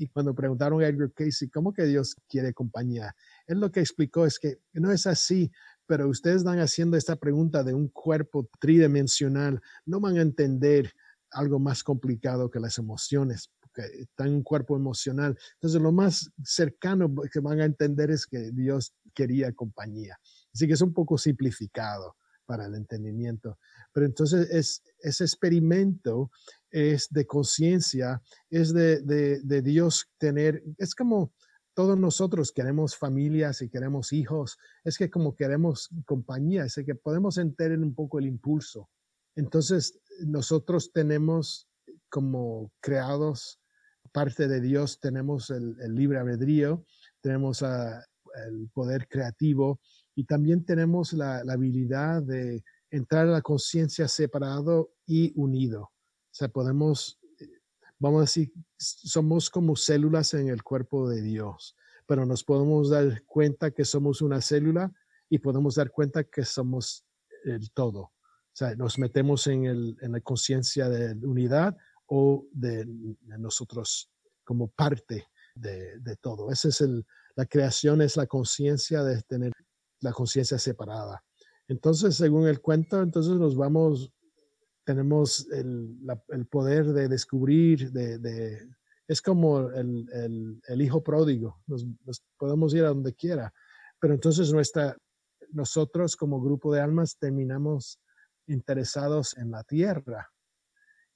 Y cuando preguntaron a Edgar Casey, ¿cómo que Dios quiere compañía? Él lo que explicó es que no es así, pero ustedes están haciendo esta pregunta de un cuerpo tridimensional, no van a entender algo más complicado que las emociones, porque está en un cuerpo emocional. Entonces, lo más cercano que van a entender es que Dios quería compañía. Así que es un poco simplificado para el entendimiento. Pero entonces es, ese experimento es de conciencia, es de, de, Dios tener, es como todos nosotros queremos familias y queremos hijos, es que como queremos compañía, es que podemos entender un poco el impulso. Entonces nosotros tenemos como creados parte de Dios, tenemos el, libre albedrío, tenemos el poder creativo y también tenemos la, habilidad de entrar a la conciencia separado y unido. O sea, podemos, vamos a decir, somos como células en el cuerpo de Dios, pero nos podemos dar cuenta que somos una célula y podemos dar cuenta que somos el todo. O sea, nos metemos en, el, en la conciencia de unidad o de, nosotros como parte de, de, todo. Esa es el, la creación, es la conciencia de tener la conciencia separada. Entonces, según el cuento, entonces nos vamos, tenemos el, el poder de descubrir, de, de es como el, el, el hijo pródigo, nos, podemos ir a donde quiera, pero entonces nuestra, nosotros como grupo de almas terminamos interesados en la tierra.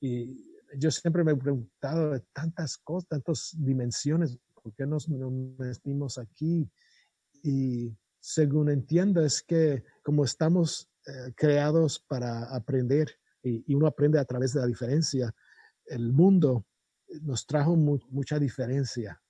Y yo siempre me he preguntado de tantas cosas, tantas dimensiones, ¿por qué nos, nos metimos aquí? Y según entiendo, es que como estamos eh, creados para aprender y, uno aprende a través de la diferencia, el mundo nos trajo mucha diferencia.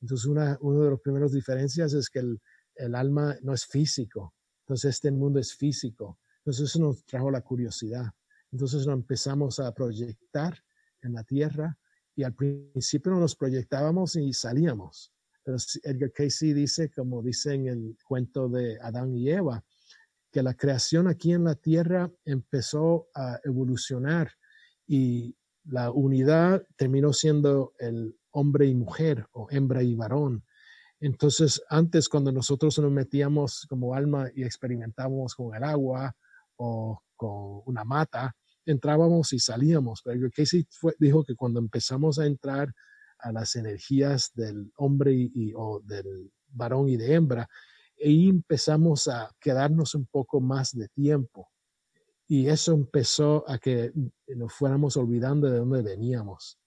Entonces, una, de las primeras diferencias es que el, el, alma no es físico. Entonces, este mundo es físico. Entonces, eso nos trajo la curiosidad. Entonces, nos empezamos a proyectar en la tierra y al principio nos proyectábamos y salíamos. Pero Edgar Casey dice, como dice en el cuento de Adán y Eva, que la creación aquí en la tierra empezó a evolucionar y la unidad terminó siendo el hombre y mujer o hembra y varón. Entonces, antes cuando nosotros nos metíamos como alma y experimentábamos con el agua o con una mata, entrábamos y salíamos. Pero Casey dijo que cuando empezamos a entrar a las energías del hombre y, o del varón y de hembra, y empezamos a quedarnos un poco más de tiempo. Y eso empezó a que nos fuéramos olvidando de dónde veníamos.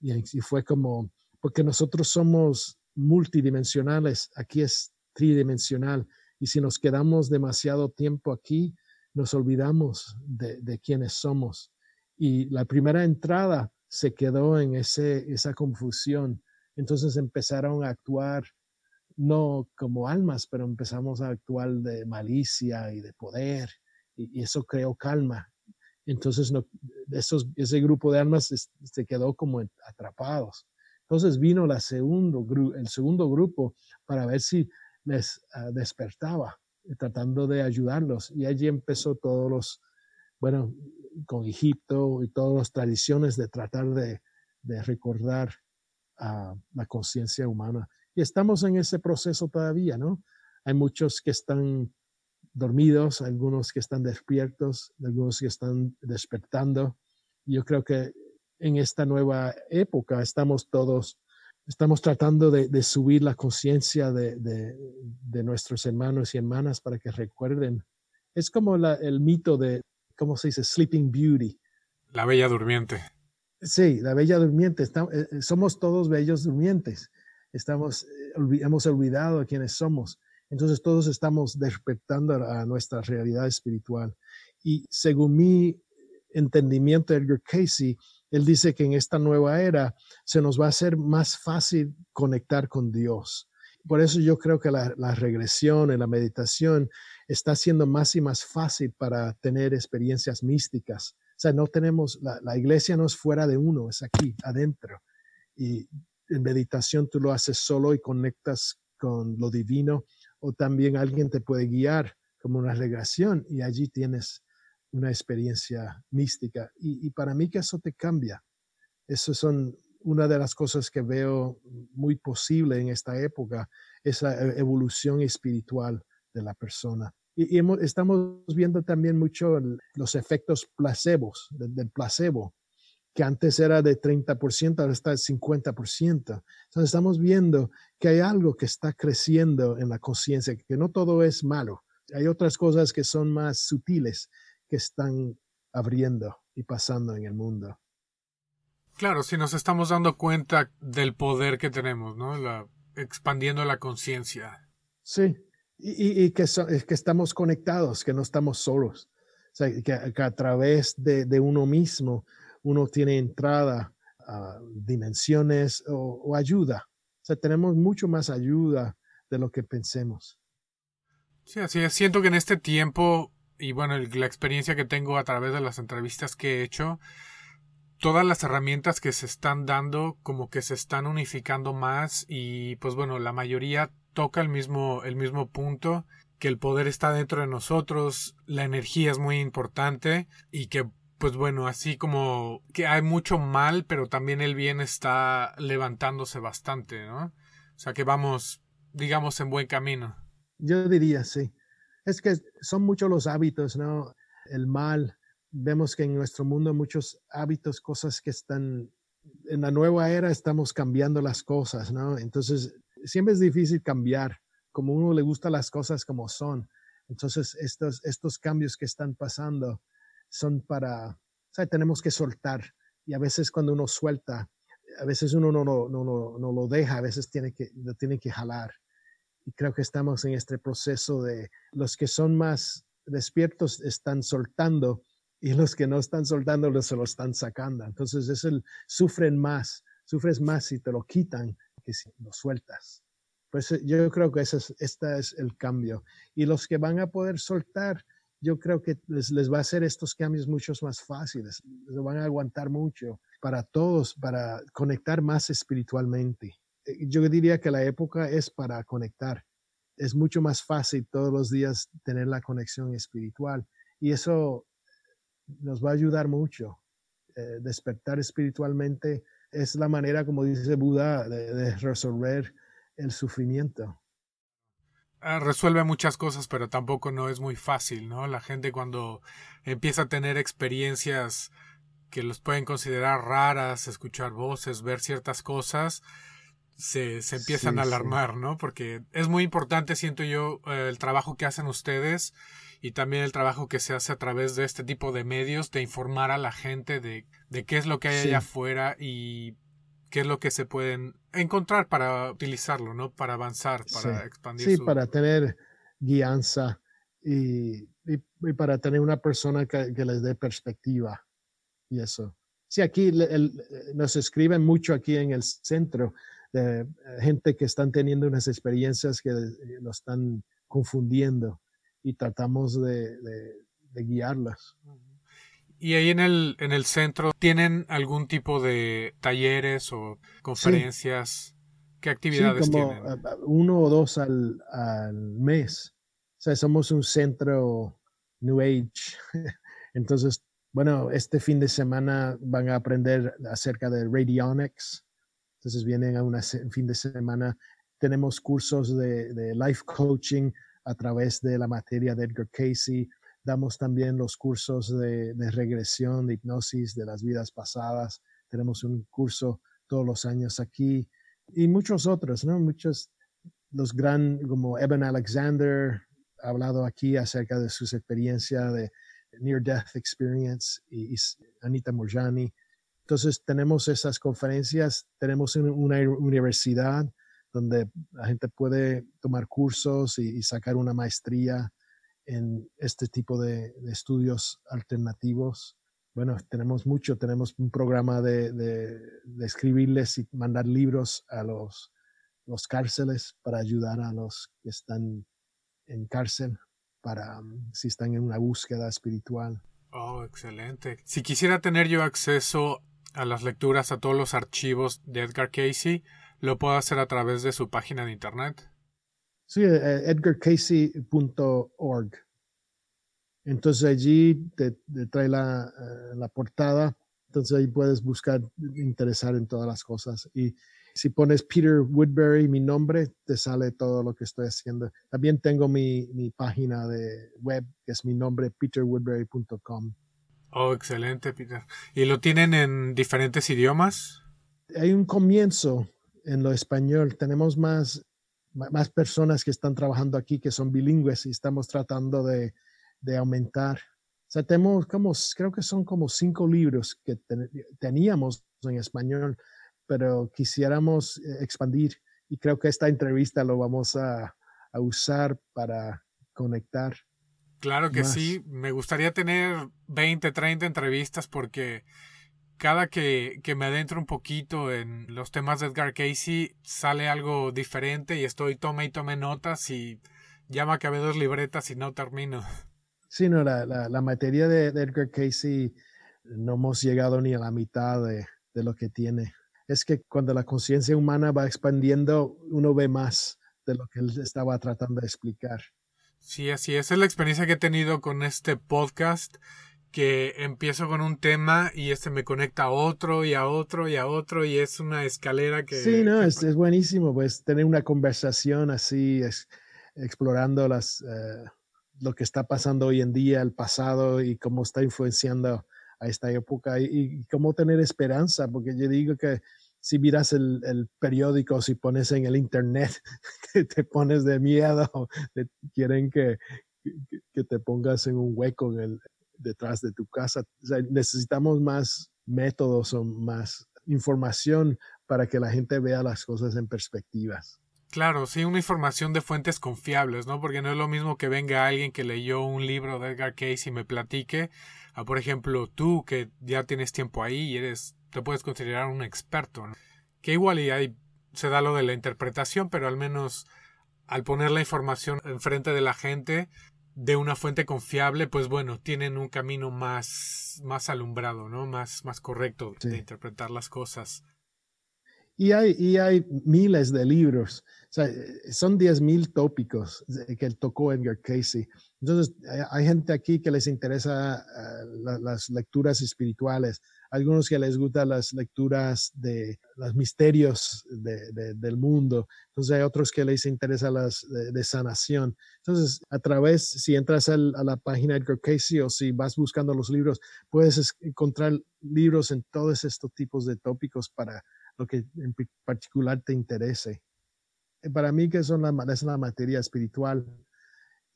Y, y fue como, porque nosotros somos multidimensionales, aquí es tridimensional, y si nos quedamos demasiado tiempo aquí, nos olvidamos de, de quiénes somos. Y la primera entrada se quedó en ese, esa confusión. Entonces empezaron a actuar no como almas, pero empezamos a actuar de malicia y de poder, y, eso creó calma. Entonces no, esos, ese grupo de almas se, quedó como atrapados. Entonces vino el segundo grupo para ver si les ah, despertaba, tratando de ayudarlos. Y allí empezó todos los, bueno, con Egipto y todas las tradiciones de tratar de, de recordar a la conciencia humana. Y estamos en ese proceso todavía, ¿no? Hay muchos que están dormidos, algunos que están despiertos, algunos que están despertando. Yo creo que en esta nueva época estamos todos, estamos tratando de, subir la conciencia de, de, nuestros hermanos y hermanas para que recuerden. Es como el mito de, ¿cómo se dice? Sleeping Beauty. La bella durmiente. Sí, la bella durmiente. Eh, eh, somos todos bellos durmientes. Estamos, eh, hemos olvidado a quiénes somos. Entonces todos estamos despertando a nuestra realidad espiritual. Y según mi entendimiento de Edgar Casey, él dice que en esta nueva era se nos va a hacer más fácil conectar con Dios. Por eso yo creo que la, regresión y la meditación está siendo más y más fácil para tener experiencias místicas. O sea, no tenemos, la, la iglesia no es fuera de uno, es aquí, adentro. Y en meditación tú lo haces solo y conectas con lo divino, o también alguien te puede guiar como una regresión y allí tienes una experiencia mística. Y, para mí que eso te cambia. Eso son una de las cosas que veo muy posible en esta época, es la e, evolución espiritual de la persona. Y, estamos viendo también mucho los efectos placebos, del, placebo, que antes era de 30%, ahora está de 50%. Entonces estamos viendo que hay algo que está creciendo en la conciencia, que no todo es malo. Hay otras cosas que son más sutiles, que están abriendo y pasando en el mundo. Claro, si nos estamos dando cuenta del poder que tenemos, ¿no? La, expandiendo la conciencia. Sí, y, que, que, estamos conectados, que no estamos solos. O sea, que, a través de, de, uno mismo uno tiene entrada a dimensiones o, o, ayuda. O sea, tenemos mucho más ayuda de lo que pensemos. Sí, así es. Siento que en este tiempo y bueno, la experiencia que tengo a través de las entrevistas que he hecho, todas las herramientas que se están dando como que se están unificando más y pues bueno, la mayoría toca el mismo, el mismo punto, que el poder está dentro de nosotros, la energía es muy importante y que pues bueno, así como que hay mucho mal, pero también el bien está levantándose bastante, ¿no? O sea que vamos, digamos, en buen camino. Yo diría, sí es que son muchos los hábitos, ¿no? El mal. Vemos que en nuestro mundo muchos hábitos, cosas que están en la nueva era estamos cambiando las cosas, ¿no? Entonces, siempre es difícil cambiar, como uno le gusta las cosas como son. Entonces, estos, estos cambios que están pasando son para, o sea, tenemos que soltar. Y a veces cuando uno suelta, a veces uno no, no, no, no lo deja, a veces tiene que, lo tiene que jalar. Y creo que estamos en este proceso de los que son más despiertos están soltando y los que no están soltando se lo están sacando. Entonces es el, sufren más, sufres más si te lo quitan que si lo sueltas. Pues eh, yo creo que ese es, este es el cambio. Y los que van a poder soltar, yo creo que les, les va a hacer estos cambios muchos más fáciles, lo van a aguantar mucho para todos, para conectar más espiritualmente. Eh, yo diría que la época es para conectar. Es mucho más fácil todos los días tener la conexión espiritual y eso nos va a ayudar mucho. Eh, despertar espiritualmente es la manera, como dice Buda, de, resolver el sufrimiento. Ah, resuelve muchas cosas, pero tampoco no es muy fácil, ¿no? La gente cuando empieza a tener experiencias que los pueden considerar raras, escuchar voces, ver ciertas cosas, se, se empiezan a alarmar, ¿no? Porque es muy importante, siento yo, eh, el trabajo que hacen ustedes y también el trabajo que se hace a través de este tipo de medios, de informar a la gente de, de qué es lo que hay allá afuera y qué es lo que se pueden encontrar para utilizarlo, ¿no? Para avanzar, para expandir. Sí, para tener guianza y, y, para tener una persona que, que les dé perspectiva. y eso. Sí, aquí nos escriben mucho aquí en el centro de gente que están teniendo unas experiencias que lo están confundiendo y tratamos de, guiarlas. Y ahí en el, en el centro, ¿tienen algún tipo de talleres o conferencias? ¿Qué actividades sí, como tienen? Uno o dos al, mes. O sea, somos un centro New Age. Entonces, bueno, este fin de semana van a aprender acerca de radionics. Entonces vienen a un fin de semana. Tenemos cursos de, de life coaching a través de la materia de Edgar Casey. Damos también los cursos de, de regresión, de hipnosis de las vidas pasadas. Tenemos un curso todos los años aquí y muchos otros, ¿no? Muchos, los gran, como Evan Alexander, ha hablado aquí acerca de sus experiencias de Near Death Experience y, Anita Morjani. Entonces tenemos esas conferencias, tenemos una universidad donde la gente puede tomar cursos y, sacar una maestría en este tipo de, estudios alternativos. Bueno, tenemos mucho, tenemos un programa de, de, escribirles y mandar libros a los, los cárceles para ayudar a los que están en cárcel, para um, si están en una búsqueda espiritual. Oh, excelente. Si quisiera tener yo acceso a las lecturas, a todos los archivos de Edgar Casey, ¿Lo puedo hacer a través de su página de internet? Sí, eh, edgarcasey.org. Entonces allí te, trae eh, la, portada, entonces ahí puedes buscar, interesar en todas las cosas. Y si pones Peter Woodbury, mi nombre, te sale todo lo que estoy haciendo. También tengo mi, mi página de web, que es mi nombre, peterwoodbury.com. Oh, excelente, Peter. ¿Y lo tienen en diferentes idiomas? Hay un comienzo en lo español. Tenemos más, más personas que están trabajando aquí que son bilingües y estamos tratando de, de aumentar. O sea, tenemos como, creo que son como cinco libros que teníamos en español, pero quisiéramos eh, expandir y creo que esta entrevista lo vamos a, a usar para conectar. Claro que sí, me gustaría tener 20, 30 entrevistas porque cada que, que, me adentro un poquito en los temas de Edgar Casey, sale algo diferente y estoy tome y tome notas y ya me acabé dos libretas y no termino. Sí, no, la, la, materia de, Edgar Casey no hemos llegado ni a la mitad de, de lo que tiene. Es que cuando la conciencia humana va expandiendo, uno ve más de lo que él estaba tratando de explicar. Sí, así es. Es la experiencia que he tenido con este podcast que empiezo con un tema y este me conecta a otro y a otro y a otro y es una escalera que... Sí, no, es, es, buenísimo, pues tener una conversación así, es, explorando las, eh, lo que está pasando hoy en día, el pasado y cómo está influenciando a esta época y, cómo tener esperanza, porque yo digo que si miras el, el, periódico, si pones en el internet, te pones de miedo, quieren que, que, te pongas en un hueco en el, detrás de tu casa. necesitamos más métodos o más información para que la gente vea las cosas en perspectivas. Claro, sí, una información de fuentes confiables, ¿no? Porque no es lo mismo que venga alguien que leyó un libro de Edgar Case y me platique, a por ejemplo tú que ya tienes tiempo ahí y eres, te puedes considerar un experto, ¿no? Que igual y ahí se da lo de la interpretación, pero al menos al poner la información enfrente de la gente, de una fuente confiable, pues bueno, tienen un camino más, más alumbrado, ¿no? Más, más correcto de interpretar las cosas. Y hay, y hay miles de libros, o sea, son 10.000 tópicos que tocó Edgar Casey. Entonces, hay gente aquí que les interesa eh, las lecturas espirituales, algunos que les gustan las lecturas de los misterios del mundo, entonces hay otros que les interesa las de, sanación. Entonces, a través, si entras a la página de Edgar Casey o si vas buscando los libros, puedes encontrar libros en todos estos tipos de tópicos para lo que en particular te interese. Para mí que la, es la materia espiritual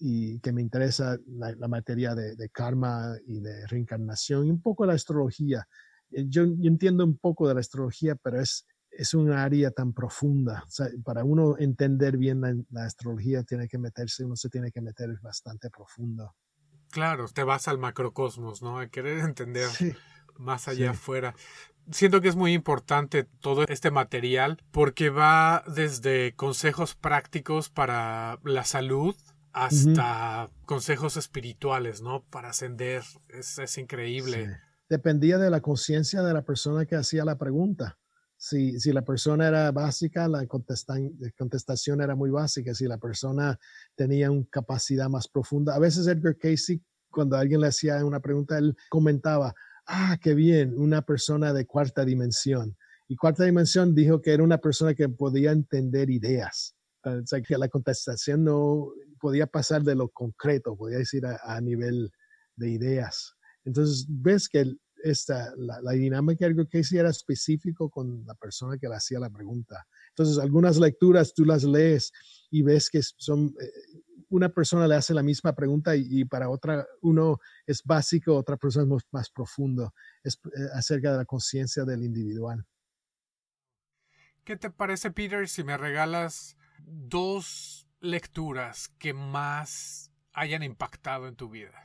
y que me interesa la, materia de, karma y de reencarnación y un poco la astrología. Eh, yo, entiendo un poco de la astrología, pero es, es un área tan profunda. para uno entender bien la, astrología, tiene que meterse, uno se tiene que meter bastante profundo. Claro, te vas al macrocosmos, ¿no? A querer entender más allá afuera. Siento que es muy importante todo este material porque va desde consejos prácticos para la salud hasta consejos espirituales, ¿no? Para ascender. Es, increíble. Dependía de la conciencia de la persona que hacía la pregunta. Si, si la persona era básica, la contestación era muy básica. Si la persona tenía una capacidad más profunda. A veces Edgar Casey, cuando alguien le hacía una pregunta, él comentaba, ah, qué bien, una persona de cuarta dimensión. Y cuarta dimensión dijo que era una persona que podía entender ideas. O sea, que la contestación no podía pasar de lo concreto, podía decir a, nivel de ideas. Entonces, ves que esta, la, la dinámica que era específico con la persona que le hacía la pregunta. Entonces, algunas lecturas tú las lees y ves que son, eh, una persona le hace la misma pregunta y, para otra uno es básico, otra persona es más, profundo, es eh, acerca de la conciencia del individual. ¿Qué te parece, Peter, si me regalas dos lecturas que más hayan impactado en tu vida?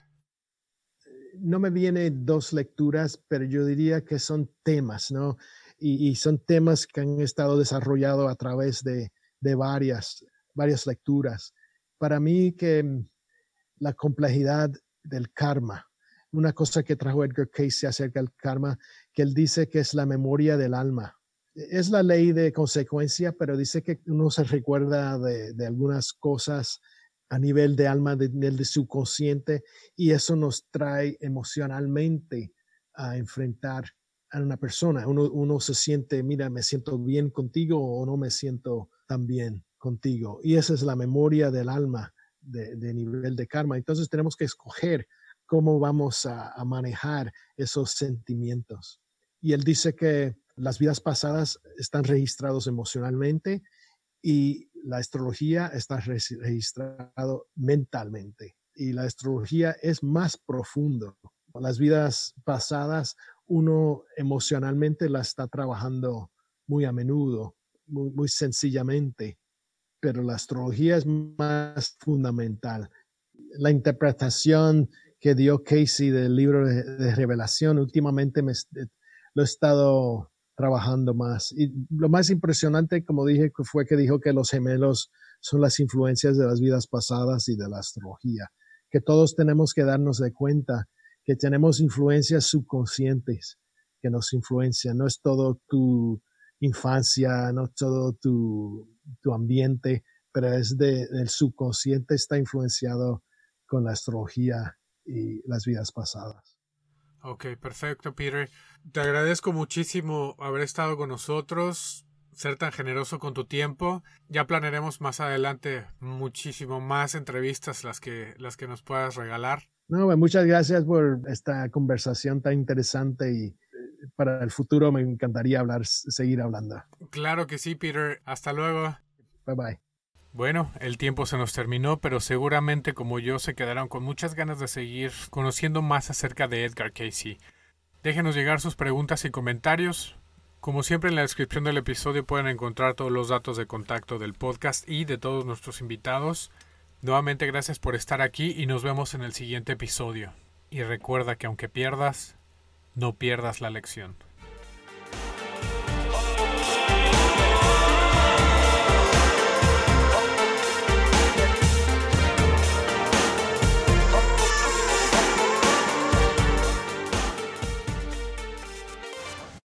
No me vienen dos lecturas, pero yo diría que son temas, ¿no? Y, son temas que han estado desarrollados a través de, de varias, varias lecturas para mí que mm, la complejidad del karma, una cosa que trajo Edgar Cayce acerca del karma, que él dice que es la memoria del alma. Es la ley de consecuencia, pero dice que uno se recuerda de, algunas cosas a nivel de alma, de nivel de subconsciente, y eso nos trae emocionalmente a enfrentar a una persona. Uno, uno se siente, mira, me siento bien contigo o no me siento tan bien contigo. Y esa es la memoria del alma de, nivel de karma. Entonces tenemos que escoger cómo vamos a, manejar esos sentimientos. Y él dice que las vidas pasadas están registrados emocionalmente y la astrología está registrado mentalmente. Y la astrología es más profundo. Las vidas pasadas uno emocionalmente la está trabajando muy a menudo, muy sencillamente pero la astrología es más fundamental. La interpretación que dio Casey del libro de, revelación, últimamente me, eh, lo he estado trabajando más. Y lo más impresionante, como dije, fue que dijo que los gemelos son las influencias de las vidas pasadas y de la astrología, que todos tenemos que darnos de cuenta que tenemos influencias subconscientes que nos influencian. No es todo tu infancia, no es todo tu tu ambiente, pero es de, del subconsciente, está influenciado con la astrología y las vidas pasadas. Ok, perfecto, Peter. Te agradezco muchísimo haber estado con nosotros, ser tan generoso con tu tiempo. Ya planearemos más adelante muchísimo más entrevistas las que, las que nos puedas regalar. No, muchas gracias por esta conversación tan interesante y para el futuro me encantaría hablar, seguir hablando. Claro que sí, Peter. Hasta luego. Bye bye. Bueno, el tiempo se nos terminó, pero seguramente como yo se quedaron con muchas ganas de seguir conociendo más acerca de Edgar Casey. Déjenos llegar sus preguntas y comentarios. Como siempre en la descripción del episodio pueden encontrar todos los datos de contacto del podcast y de todos nuestros invitados. Nuevamente gracias por estar aquí y nos vemos en el siguiente episodio. Y recuerda que aunque pierdas, no pierdas la lección.